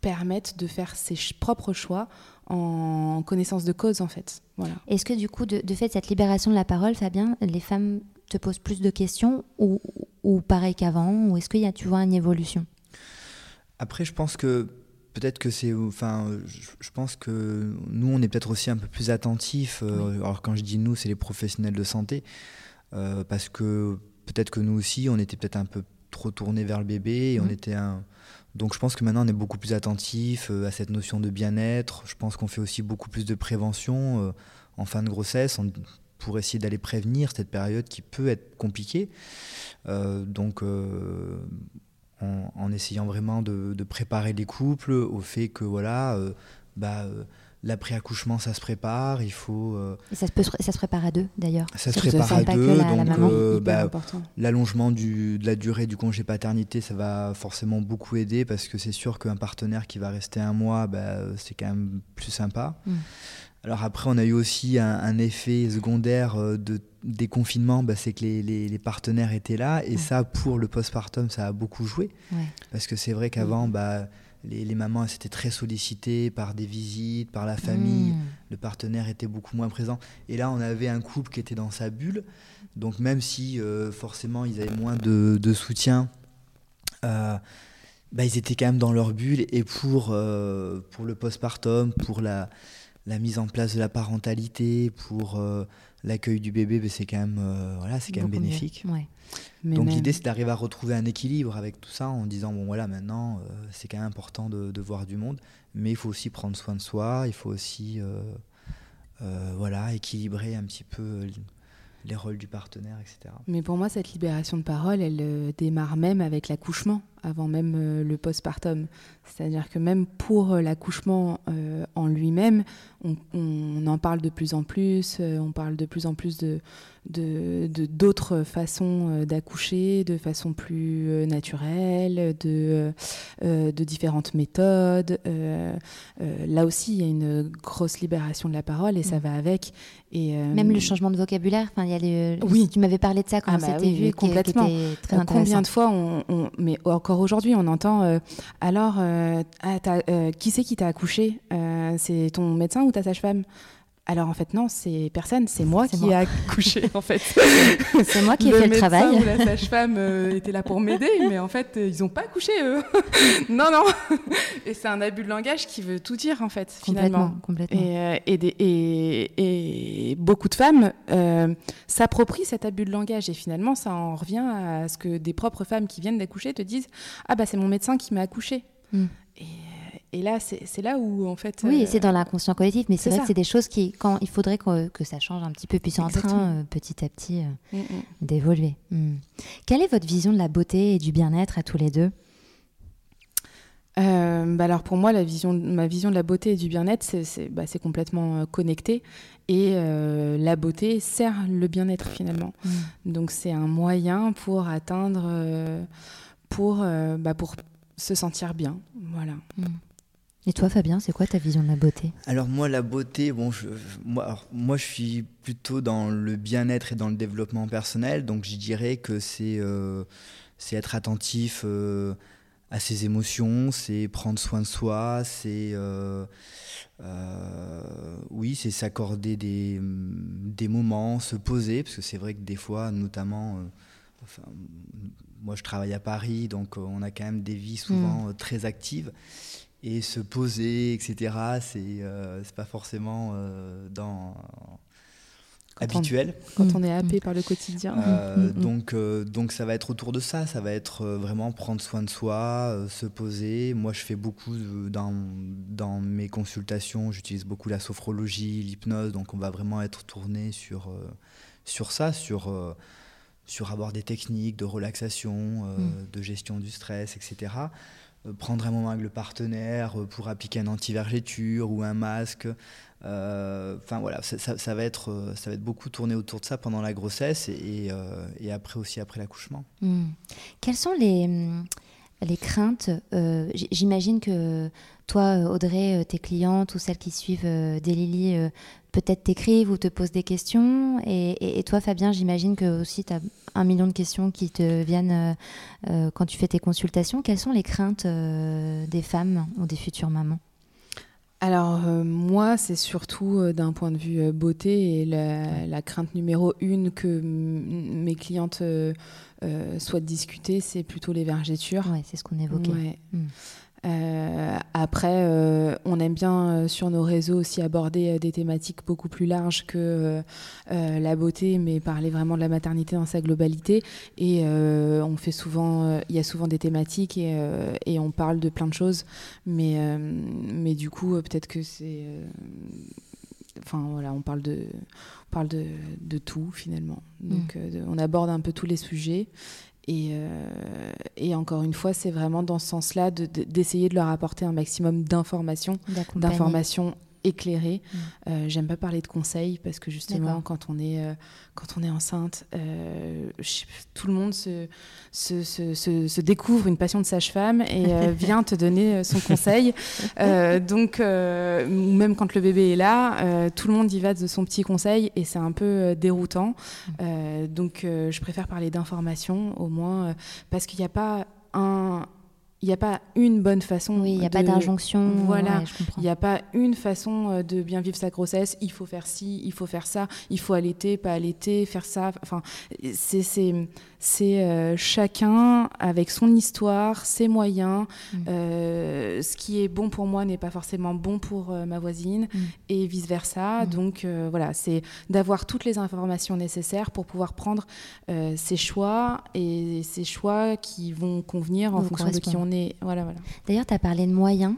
permettent de faire ses ch- propres choix en connaissance de cause, en fait. Voilà. Est-ce que du coup, de, de fait, cette libération de la parole, Fabien, les femmes te posent plus de questions ou, ou pareil qu'avant Ou est-ce qu'il y a, tu vois, une évolution? Après, je pense que peut-être que c'est, enfin, je, pense que nous, on est peut-être aussi un peu plus attentifs. euh, Alors quand je dis nous, c'est les professionnels de santé, euh, parce que peut-être que nous aussi, on était peut-être un peu trop tournés vers le bébé. Et on Mhm. était un... Donc je pense que maintenant, on est beaucoup plus attentifs euh, à cette notion de bien-être. Je pense qu'on fait aussi beaucoup plus de prévention en fin de grossesse. on- pour essayer d'aller prévenir cette période qui peut être compliquée. Euh, donc, euh, en, en essayant vraiment de, de préparer les couples au fait que voilà, euh, bah, euh, l'après-accouchement ça se prépare, il faut euh, Et ça se, peut, ça se prépare à deux d'ailleurs. ça se prépare à deux, la- donc bah, important. l'allongement du- de la durée du congé paternité ça va forcément beaucoup aider parce que c'est sûr qu'un partenaire qui va rester un mois, bah, c'est quand même plus sympa. Mm. Alors après, on a eu aussi un, un effet secondaire euh, de déconfinement, bah, c'est que les, les- les partenaires étaient là, et Ouais. ça, pour le postpartum, ça a beaucoup joué. Ouais. Parce que c'est vrai qu'avant, bah, les, les mamans elles étaient très sollicitées par des visites, par la famille, Mmh. le partenaire était beaucoup moins présent. Et là, on avait un couple qui était dans sa bulle, donc même si euh, forcément ils avaient moins de, de soutien, euh, bah, ils étaient quand même dans leur bulle, et pour, euh, pour le postpartum, pour la, la mise en place de la parentalité, pour euh, l'accueil du bébé, bah, c'est quand même, euh, voilà, c'est quand même bénéfique. Ouais. Donc même- l'idée c'est d'arriver à retrouver un équilibre avec tout ça en disant bon voilà maintenant euh, c'est quand même important de, de voir du monde, mais il faut aussi prendre soin de soi, il faut aussi voilà équilibrer un petit peu les rôles du partenaire, etc. Mais pour moi, cette libération de parole, elle démarre même avec l'accouchement, avant même le postpartum. C'est-à-dire que même pour l'accouchement en lui-même, on, on, en parle de plus en plus, on parle de plus en plus de d'autres de, façons euh, d'accoucher, de façon plus euh, naturelle, de, euh, de différentes méthodes. là aussi, il y a une grosse libération de la parole et ça mm. va avec. Et, Même le changement de vocabulaire. Enfin, il y a les, oui. Tu m'avais parlé de ça quand ah on bah s'était vu, complètement. très Combien de fois, on, mais encore aujourd'hui, on entend alors, ah, qui c'est qui t'a accouché C'est ton médecin ou ta sage-femme? Alors en fait non, c'est personne, c'est moi qui ai accouché en fait. c'est moi qui ai fait le travail. Ou la sage-femme euh, était là pour m'aider, mais en fait ils n'ont pas accouché eux. non non. Et c'est un abus de langage qui veut tout dire en fait finalement. Complètement. Et, euh, et, et, beaucoup de femmes euh, s'approprient cet abus de langage et finalement ça en revient à ce que des propres femmes qui viennent d'accoucher te disent ah bah c'est mon médecin qui m'a accouché. Mm. Et et là, c'est là où, en fait. Oui, c'est dans l'inconscient collectif, mais c'est vrai que c'est des choses qui, quand il faudrait que, que ça change un petit peu, puis c'est en train, euh, petit à petit, euh, mm, mm. d'évoluer. Mm. Quelle est votre vision de la beauté et du bien-être à tous les deux? Euh, bah alors pour moi, la vision, ma vision de la beauté et du bien-être, c'est bah, complètement connecté. Et la beauté sert le bien-être finalement. Donc c'est un moyen pour atteindre, pour, bah, pour se sentir bien. Voilà. Et toi, Fabien, c'est quoi ta vision de la beauté? Alors moi, la beauté, bon, je, moi, moi, je suis plutôt dans le bien-être et dans le développement personnel, donc je dirais que c'est euh, c'est être attentif euh, à ses émotions, c'est prendre soin de soi, c'est euh, oui, c'est s'accorder des, des moments, se poser, parce que c'est vrai que des fois, notamment, enfin, moi je travaille à Paris, donc on a quand même des vies souvent mm. très actives et se poser, etc. C'est euh, c'est pas forcément euh, dans habituel. quand on est happé par le quotidien. Euh, mm, mm. donc, donc ça va être autour de ça, ça va être vraiment prendre soin de soi, se poser. Moi, je fais beaucoup dans, dans mes consultations, j'utilise beaucoup la sophrologie, l'hypnose, donc on va vraiment être tourné sur, sur ça, sur, sur avoir des techniques de relaxation, mm. de gestion du stress, etc. Euh, prendre un moment avec le partenaire euh, pour appliquer un anti-vergéture ou un masque. Euh, enfin voilà, ça, va être, ça va être beaucoup tourné autour de ça pendant la grossesse et, après aussi après l'accouchement. Hmm. Quelles sont les, les craintes J'imagine que toi, Audrey, tes clientes ou celles qui suivent des peut-être t'écrivent ou te posent des questions. Et, toi, Fabien, j'imagine que aussi tu as un million de questions qui te viennent euh, euh, quand tu fais tes consultations. Quelles sont les craintes euh, des femmes ou des futures mamans? Alors moi, c'est surtout d'un point de vue beauté et la, crainte numéro une que mes clientes souhaitent discuter, c'est plutôt les vergetures. Oui, c'est ce qu'on évoquait. Hmm. Euh, après, euh, on aime bien euh, sur nos réseaux aussi aborder des thématiques beaucoup plus larges que la beauté, mais parler vraiment de la maternité dans sa globalité. Et on fait souvent, il y a souvent des thématiques et, et, on parle de plein de choses, mais, mais du coup, peut-être que c'est enfin voilà, on parle de, on parle de, de tout finalement. Donc mm. on aborde un peu tous les sujets euh, et, encore une fois, c'est vraiment dans ce sens-là d'essayer de, leur apporter un maximum d'informations, d'informations éclairées. Mm. Euh, j'aime pas parler de conseils parce que justement, quand on est, euh, quand on est enceinte, tout le monde se, se, se, découvre une passion de sage-femme et vient te donner son conseil. donc, même quand le bébé est là, tout le monde y va de son petit conseil et c'est un peu déroutant. Mm. donc, je préfère parler d'informations au moins parce qu'il n'y a pas un, il n'y a pas une bonne façon. Oui, il n'y a pas d'injonction. Voilà, il n'y a pas une façon euh, de bien vivre sa grossesse. Il faut faire ci, il faut faire ça, il faut allaiter, pas allaiter, faire ça. Enfin, c'est c'est euh, chacun avec son histoire, ses moyens. Mm. Euh, ce qui est bon pour moi n'est pas forcément bon pour ma voisine mm. et vice versa. Mm. Donc voilà, c'est d'avoir toutes les informations nécessaires pour pouvoir prendre ses choix et ses choix qui vont convenir en fonction de qui on est. Voilà, voilà. D'ailleurs, tu as parlé de moyens.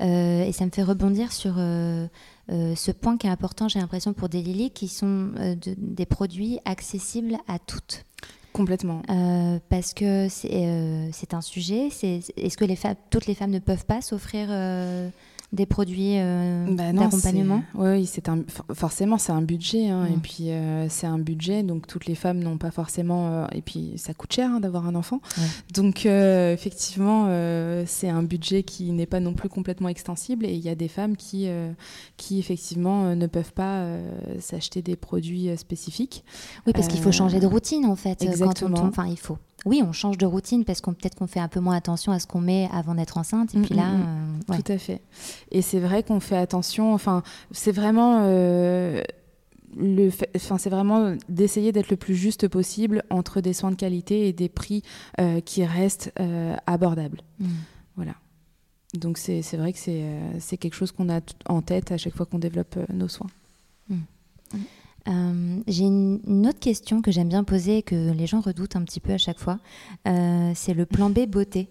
et ça me fait rebondir sur ce point qui est important, j'ai l'impression, pour des Lily, qui sont des produits accessibles à toutes. Complètement. parce que c'est un sujet. Est-ce que toutes les femmes ne peuvent pas s'offrir des produits euh, bah d'accompagnement Oui, c'est un, forcément c'est un budget, hein, et mm. puis euh, c'est un budget, donc toutes les femmes n'ont pas forcément, euh, et puis ça coûte cher hein, d'avoir un enfant, donc effectivement c'est un budget qui n'est pas non plus complètement extensible, et il y a des femmes qui, qui effectivement ne peuvent pas s'acheter des produits spécifiques. Oui, parce qu'il faut changer de routine en fait. Exactement. Enfin, il faut oui, on change de routine parce qu'on peut-être qu'on fait un peu moins attention à ce qu'on met avant d'être enceinte. Et mm, puis là, mm, mm. Euh, tout à fait. Et c'est vrai qu'on fait attention. Enfin, c'est vraiment. Euh, le enfin, c'est vraiment d'essayer d'être le plus juste possible entre des soins de qualité et des prix euh, qui restent abordables. Voilà. Donc c'est vrai que c'est quelque chose qu'on a en tête à chaque fois qu'on développe nos soins. Euh, j'ai une, autre question que j'aime bien poser et que les gens redoutent un petit peu à chaque fois. Euh, c'est le plan B beauté.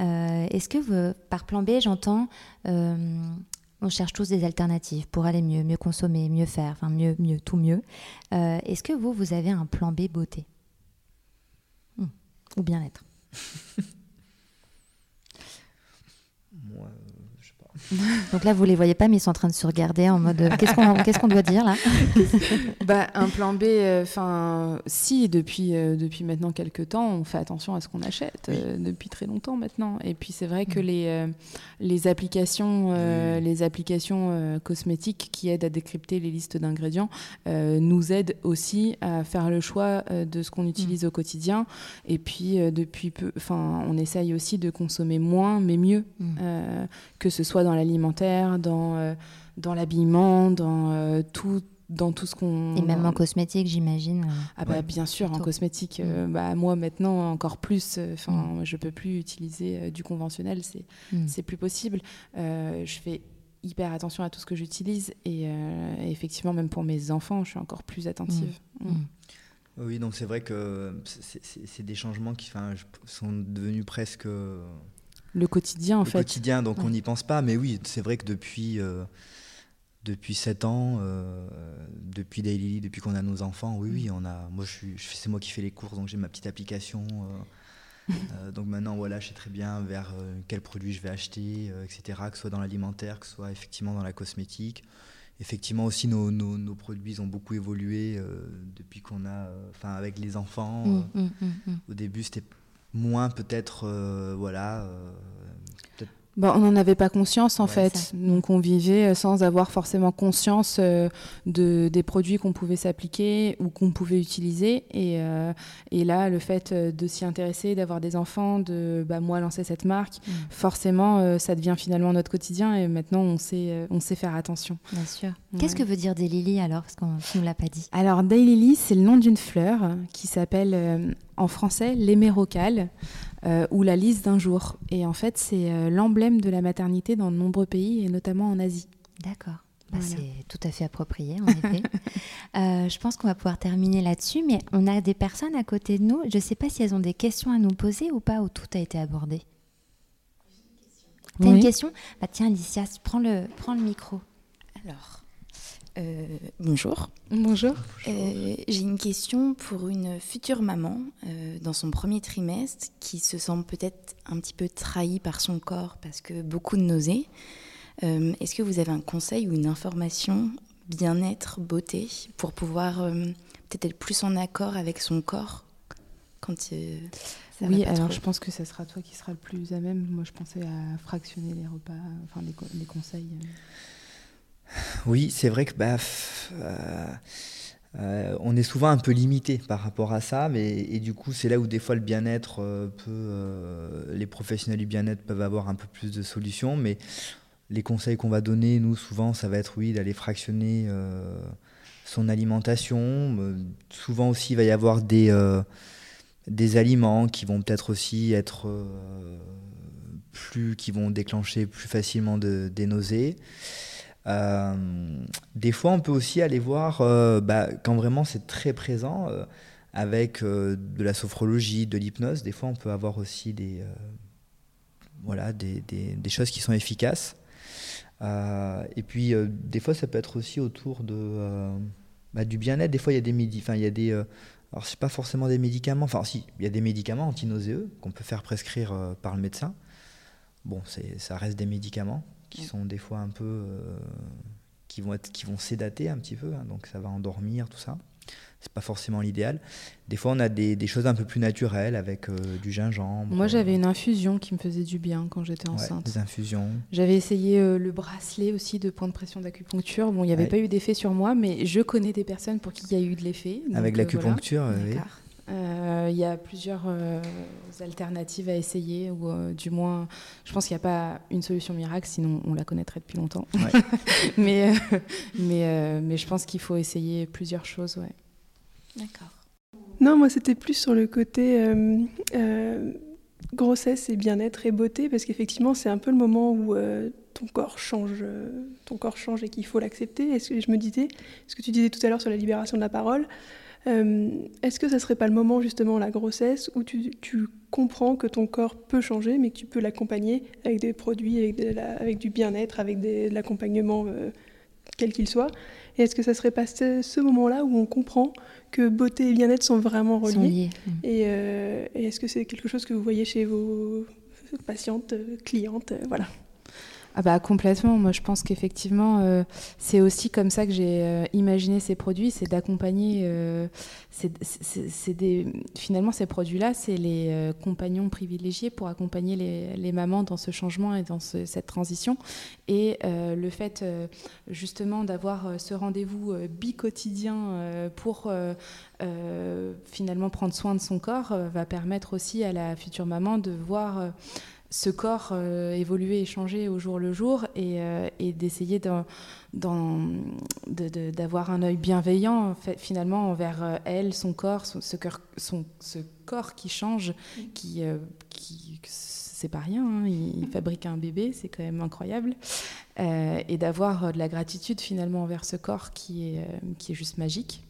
Euh, est-ce que par plan B, j'entends, on cherche tous des alternatives pour aller mieux, mieux consommer, mieux faire, enfin mieux, mieux, tout mieux. Est-ce que vous, vous avez un plan B beauté? Hmm. Ou bien-être Moi, Donc là, vous les voyez pas, mais ils sont en train de se regarder en mode euh, qu'est-ce qu'on doit dire là? Bah, Un plan B, euh, enfin, si, depuis, euh, depuis maintenant quelques temps, on fait attention à ce qu'on achète, depuis très longtemps maintenant. Et puis c'est vrai que mm. les, les applications, les applications cosmétiques qui aident à décrypter les listes d'ingrédients nous aident aussi à faire le choix de ce qu'on utilise mm. au quotidien. Et puis depuis peu, on essaye aussi de consommer moins, mais mieux, mm. que ce soit dans l'alimentaire, dans, euh, dans l'habillement, dans euh, tout dans tout ce qu'on et même en cosmétique j'imagine. Ah bah bien sûr en cosmétique euh, mm. bah moi maintenant encore plus enfin mm. je peux plus utiliser du conventionnel c'est mm. c'est plus possible. Je fais hyper attention à tout ce que j'utilise et, effectivement même pour mes enfants je suis encore plus attentive. Oui donc c'est vrai que c'est des changements qui sont devenus presque le quotidien en le fait. quotidien, donc on n'y pense pas. Mais oui, c'est vrai que depuis, euh, depuis 7 ans, euh, depuis Daily, depuis qu'on a nos enfants, oui, oui, on a. Moi, je c'est moi qui fais les courses, donc j'ai ma petite application. Euh, donc maintenant, voilà, je sais très bien vers quel produit je vais acheter, etc., que ce soit dans l'alimentaire, que ce soit effectivement dans la cosmétique. Effectivement aussi, nos, nos, produits ont beaucoup évolué depuis qu'on a, enfin, avec les enfants. Mmh, mmh, mmh, au début, c'était moins peut-être, euh, voilà, euh, bah, on n'en avait pas conscience en fait, donc on vivait euh, sans avoir forcément conscience euh, de, des produits qu'on pouvait s'appliquer ou qu'on pouvait utiliser. Et, euh, et, là, le fait de s'y intéresser, d'avoir des enfants, de bah, moi lancer cette marque, mm. forcément, ça devient finalement notre quotidien et maintenant on sait, on sait faire attention. Bien sûr. Qu'est-ce que veut dire Daylily alors Parce qu'on ne l'a pas dit? Alors Daylily, c'est le nom d'une fleur qui s'appelle en français l'émérocale. Euh, ou la liste d'un jour. Et en fait, c'est euh, l'emblème de la maternité dans de nombreux pays, et notamment en Asie. D'accord. Bah, c'est tout à fait approprié, en effet. Euh, je pense qu'on va pouvoir terminer là-dessus, mais on a des personnes à côté de nous. Je ne sais pas si elles ont des questions à nous poser ou pas, ou tout a été abordé. Tu as une question? Bah, Tiens, Alicia, prends le, prends le micro. Alors, euh, bonjour. Bonjour. Euh, j'ai une question pour une future maman euh, dans son premier trimestre qui se sent peut-être un petit peu trahie par son corps parce que beaucoup de nausées. Est-ce que vous avez un conseil ou une information bien-être, beauté, pour pouvoir peut-être être plus en accord avec son corps quand ça Oui, alors je pense que ce sera toi qui sera le plus à même. Moi, je pensais à fractionner les repas, enfin les conseils. Oui, c'est vrai que bah, euh, euh, on est souvent un peu limité par rapport à ça, mais et du coup c'est là où des fois le bien-être euh, peut, les professionnels du bien-être peuvent avoir un peu plus de solutions, mais les conseils qu'on va donner, nous souvent, ça va être oui d'aller fractionner son alimentation. souvent aussi il va y avoir des des aliments qui vont peut-être aussi être plus, qui vont déclencher plus facilement des nausées. Euh, des fois, on peut aussi aller voir, euh, bah, quand vraiment c'est très présent, euh, avec de la sophrologie, de l'hypnose, des fois on peut avoir aussi des, voilà, des, des, choses qui sont efficaces. et puis, des fois, ça peut être aussi autour de, bah, du bien-être. Des fois, il y a des midi, enfin, il y alors c'est pas forcément des médicaments. Enfin, si, il y a des médicaments antinauséeux qu'on peut faire prescrire par le médecin. Bon, ça reste des médicaments qui sont des fois un peu, qui vont être, qui vont sédater un petit peu, hein, donc ça va endormir tout ça c'est pas forcément l'idéal. Des fois, on a des, des, choses un peu plus naturelles avec euh, du gingembre. Moi, j'avais une infusion qui me faisait du bien quand j'étais enceinte. des infusions. J'avais essayé euh, le bracelet aussi de point de pression d'acupuncture. Bon, il n'y avait pas eu d'effet sur moi, mais je connais des personnes pour qui il y a eu de l'effet. Avec euh, l'acupuncture, oui. Il y a plusieurs alternatives à essayer, ou du moins, je pense qu'il n'y a pas une solution miracle, sinon on la connaîtrait depuis longtemps. mais, mais, mais je pense qu'il faut essayer plusieurs choses. Ouais. D'accord. Non, moi c'était plus sur le côté euh, euh, grossesse et bien-être et beauté, parce qu'effectivement c'est un peu le moment où euh, ton corps change, ton corps change et qu'il faut l'accepter. Est-ce que je me disais, ce que tu disais tout à l'heure sur la libération de la parole, est-ce que ça serait pas le moment justement la grossesse où tu, comprends que ton corps peut changer, mais que tu peux l'accompagner avec des produits, avec, avec du bien-être, avec de l'accompagnement quel qu'il soit? Et est-ce que ça serait pas ce, moment-là où on comprend que beauté et bien-être sont vraiment reliés? euh, Et, est-ce que c'est quelque chose que vous voyez chez vos patientes, clientes Voilà. Ah bah complètement. Moi, je pense qu'effectivement, euh, c'est aussi comme ça que j'ai euh, imaginé ces produits, c'est d'accompagner. Euh, finalement, ces produits-là, c'est les compagnons privilégiés pour accompagner les, les, mamans dans ce changement et dans cette transition. Et le fait, justement, d'avoir ce rendez-vous bi-quotidien pour finalement prendre soin de son corps va permettre aussi à la future maman de voir ce corps euh, évoluer et changer au jour le jour et, euh, d'essayer d'avoir un œil bienveillant finalement envers euh, elle, son corps, ce, son, ce corps qui change, qui, qui c'est pas rien, hein, il, fabrique un bébé, c'est quand même incroyable, et d'avoir de la gratitude finalement envers ce corps qui est, qui est juste magique.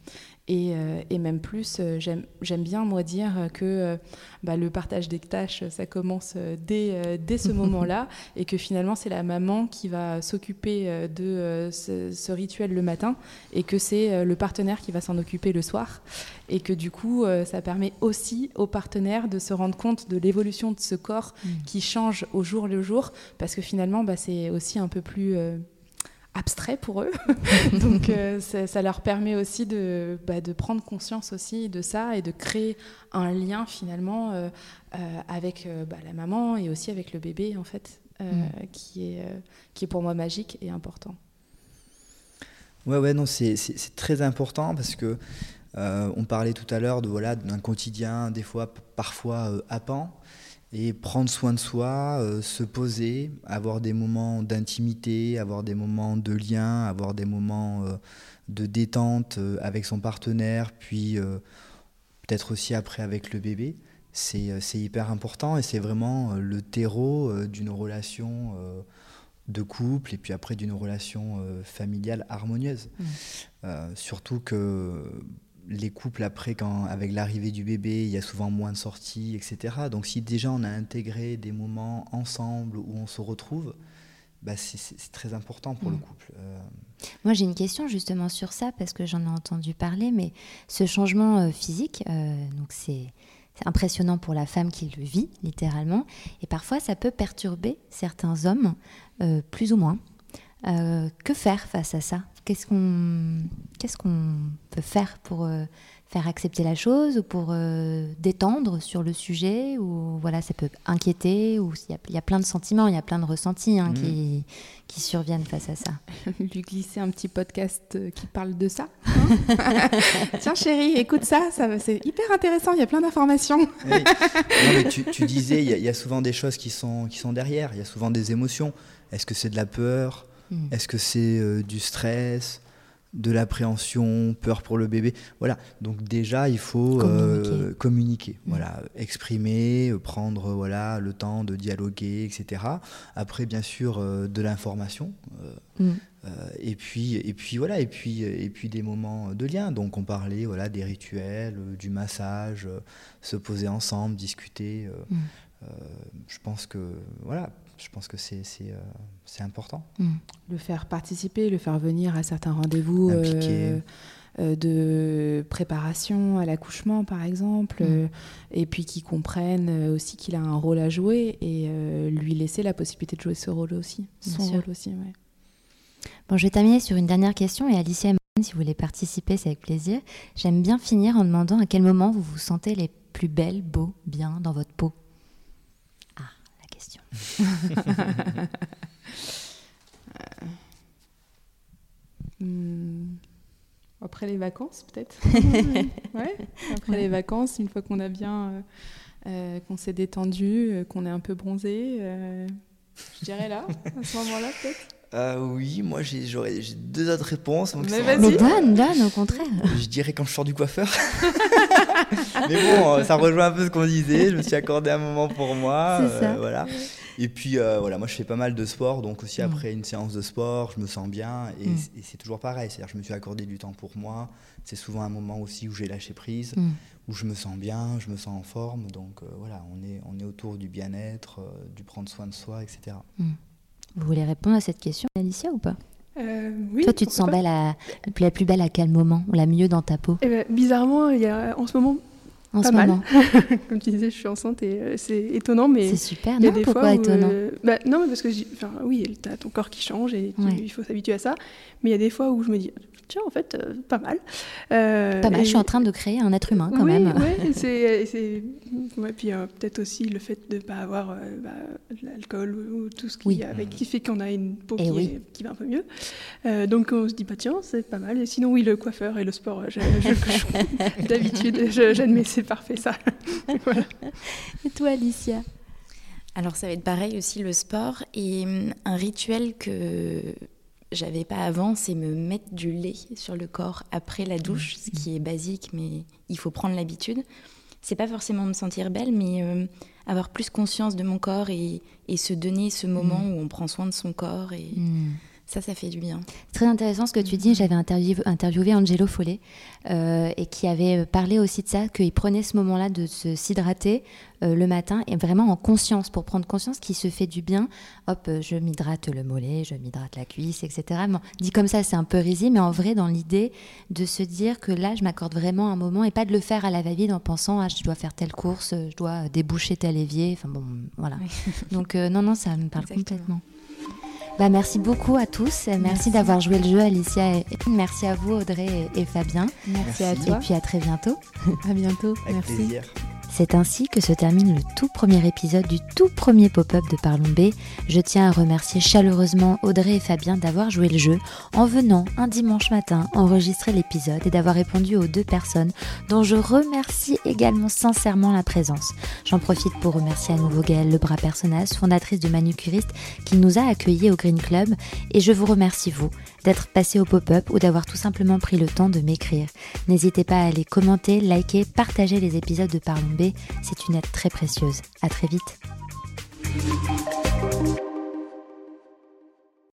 Euh, et, même plus, euh, j'aime bien, moi, dire que euh, bah, le partage des tâches, ça commence dès, dès ce moment-là, et que finalement, c'est la maman qui va s'occuper de ce, rituel le matin, et que c'est le partenaire qui va s'en occuper le soir, et que du coup, ça permet aussi au partenaire de se rendre compte de l'évolution de ce corps mmh. qui change au jour le jour, parce que finalement, bah, c'est aussi un peu plus abstrait pour eux. Donc euh, ça leur permet aussi de, bah, de, prendre conscience aussi de ça et de créer un lien finalement euh, euh, avec bah, la maman et aussi avec le bébé en fait, mm. qui, est, qui est pour moi magique et important. Ouais, ouais, non, c'est très important parce que on parlait tout à l'heure de voilà d'un quotidien des fois parfois happant et prendre soin de soi, euh, se poser, avoir des moments d'intimité, avoir des moments de lien, avoir des moments euh, de détente euh, avec son partenaire, puis peut-être aussi après avec le bébé. C'est hyper important et c'est vraiment le terreau d'une relation de couple et puis après d'une relation familiale harmonieuse. Mmh. surtout que les couples après, quand, avec l'arrivée du bébé, il y a souvent moins de sorties, etc. Donc si déjà on a intégré des moments ensemble où on se retrouve, bah c'est très important pour le mm. couple. Euh. Moi j'ai une question justement sur ça parce que j'en ai entendu parler, mais ce changement euh, physique, euh, donc c'est impressionnant pour la femme qui le vit littéralement, et parfois ça peut perturber certains hommes plus ou moins. que faire face à ça? Qu'est-ce qu'on qu'est-ce qu'on peut faire pour euh, faire accepter la chose ou pour euh, détendre sur le sujet ou voilà ça peut inquiéter ou il y, a plein de sentiments il y a plein de ressentis hein, qui, mm. qui surviennent face à ça. Lui glisser un petit podcast euh, qui parle de ça hein tiens chérie écoute ça, ça c'est hyper intéressant il y a plein d'informations. Tu, tu, disais il y, y, a souvent des choses qui sont qui sont derrière il y a souvent des émotions. Est-ce que c'est de la peur? Hmm. Est-ce que c'est euh, du stress, de l'appréhension, peur pour le bébé? Voilà. Donc déjà, il faut communiquer, euh, hmm. voilà, exprimer, euh, prendre voilà le temps de dialoguer, etc. Après, bien sûr, de l'information. Hmm. et puis et puis voilà et puis et puis des moments de lien donc on parlait voilà des rituels du massage se poser ensemble discuter je pense que voilà je pense que c'est c'est important. Mm. Le faire participer, le faire venir à certains rendez-vous. Impliquer. Euh, de préparation à l'accouchement, par exemple, Mm. euh, et puis qu'il comprenne euh, aussi qu'il a un rôle à jouer et euh, lui laisser la possibilité de jouer ce rôle aussi, Bien son sûr. rôle aussi. Ouais. Bon, je vais terminer sur une dernière question et Alicia et Morgane, si vous voulez participer, c'est avec plaisir. J'aime bien finir en demandant à quel moment vous vous sentez les plus belles, beaux, bien dans votre peau. Question. Hmm. Après les vacances, peut-être. ouais. Après les vacances, une fois qu'on a bien, euh, euh, qu'on s'est détendu, euh, qu'on est un peu bronzé, euh, je dirais là, à ce moment-là, peut-être. Euh, oui, moi j'ai deux autres réponses. donc Mais. Mais donne, donne, au contraire. Je dirais quand je sors du coiffeur. Mais bon, euh, ça rejoint un peu ce qu'on disait. Je me suis accordé un moment pour moi. C'est ça. voilà. Et puis euh, voilà, moi je fais pas mal de sport, donc aussi Mm. après une séance de sport, je me sens bien et, Mm. et c'est toujours pareil. C'est-à-dire que je me suis accordé du temps pour moi. C'est souvent un moment aussi où j'ai lâché prise, Mm. où je me sens bien, je me sens en forme. Donc euh, voilà, on est, on est autour du bien-être, euh, du prendre soin de soi, etc. Vous voulez répondre à cette question, Alicia, ou pas? Euh, oui, Toi, tu te sens belle à... la plus belle à quel moment? Ou la mieux dans ta peau? Eh ben, bizarrement, il y a en ce moment, En Pas ce mal. moment. comme tu disais, je suis enceinte et euh, c'est étonnant, mais C'est super, non des Pourquoi fois où, étonnant euh, bah, Non, mais parce que enfin, oui, tu as ton corps qui change et tu- Ouais. il faut s'habituer à ça. Mais il y a des fois où je me dis, tiens, en fait, euh, pas mal. Euh, Pas mal, et- je suis en train de créer un être humain quand oui, même. Oui, c'est, c'est- ouais, puis euh, peut-être aussi le fait de ne pas avoir euh, bah, de l'alcool ou, ou tout ce qui, Oui. avec, qui fait qu'on a une peau Eh qui, oui. est- qui va un peu mieux. Euh, donc on se dit, bah, tiens, c'est pas mal. Et sinon, oui, le coiffeur et le sport, je- je- je- d'habitude, j'admets, c'est parfait ça. voilà. Et toi, Alicia? Alors ça va être pareil aussi le sport et hum, un rituel que j'avais pas avant, c'est me mettre du lait sur le corps après la douche, ce qui est basique mais il faut prendre l'habitude. C'est pas forcément me sentir belle mais euh, avoir plus conscience de mon corps et, et se donner ce moment où on prend soin de son corps et Hmm. Ça ça fait du bien. C'est Très intéressant ce que tu dis. J'avais interview- interviewé Angelo Follet euh, et qui avait parlé aussi de ça, qu'il prenait ce moment-là de se s'hydrater euh, le matin et vraiment en conscience, pour prendre conscience qu'il se fait du bien. Hop, euh, je m'hydrate le mollet, je m'hydrate la cuisse, etc. Bon, dit comme ça, c'est un peu risible, mais en vrai, dans l'idée de se dire que là, je m'accorde vraiment un moment et pas de le faire à la va-vite en pensant, ah, je dois faire telle course, je dois déboucher tel évier. Enfin bon, voilà. Donc euh, non, non, ça me parle Exactement. complètement. Bah, merci beaucoup à tous. Merci, Merci. d'avoir joué le jeu, Alicia. Et merci à vous, Audrey et, Fabien. Merci, à toi. Et puis à très bientôt. À bientôt. Avec Merci. plaisir. C'est ainsi que se termine le tout premier épisode du tout premier pop-up de Parlons B. Je tiens à remercier chaleureusement Audrey et Fabien d'avoir joué le jeu en venant un dimanche matin enregistrer l'épisode et d'avoir répondu aux deux personnes dont je remercie également sincèrement la présence. J'en profite pour remercier à nouveau Gaëlle Lebras Personnaz, fondatrice de Manucuriste, qui nous a accueillis au Green Club et je vous remercie vous d'être passé au pop-up ou d'avoir tout simplement pris le temps de m'écrire. N'hésitez pas à aller commenter, liker, partager les épisodes de Parlons B, c'est une aide très précieuse. À très vite.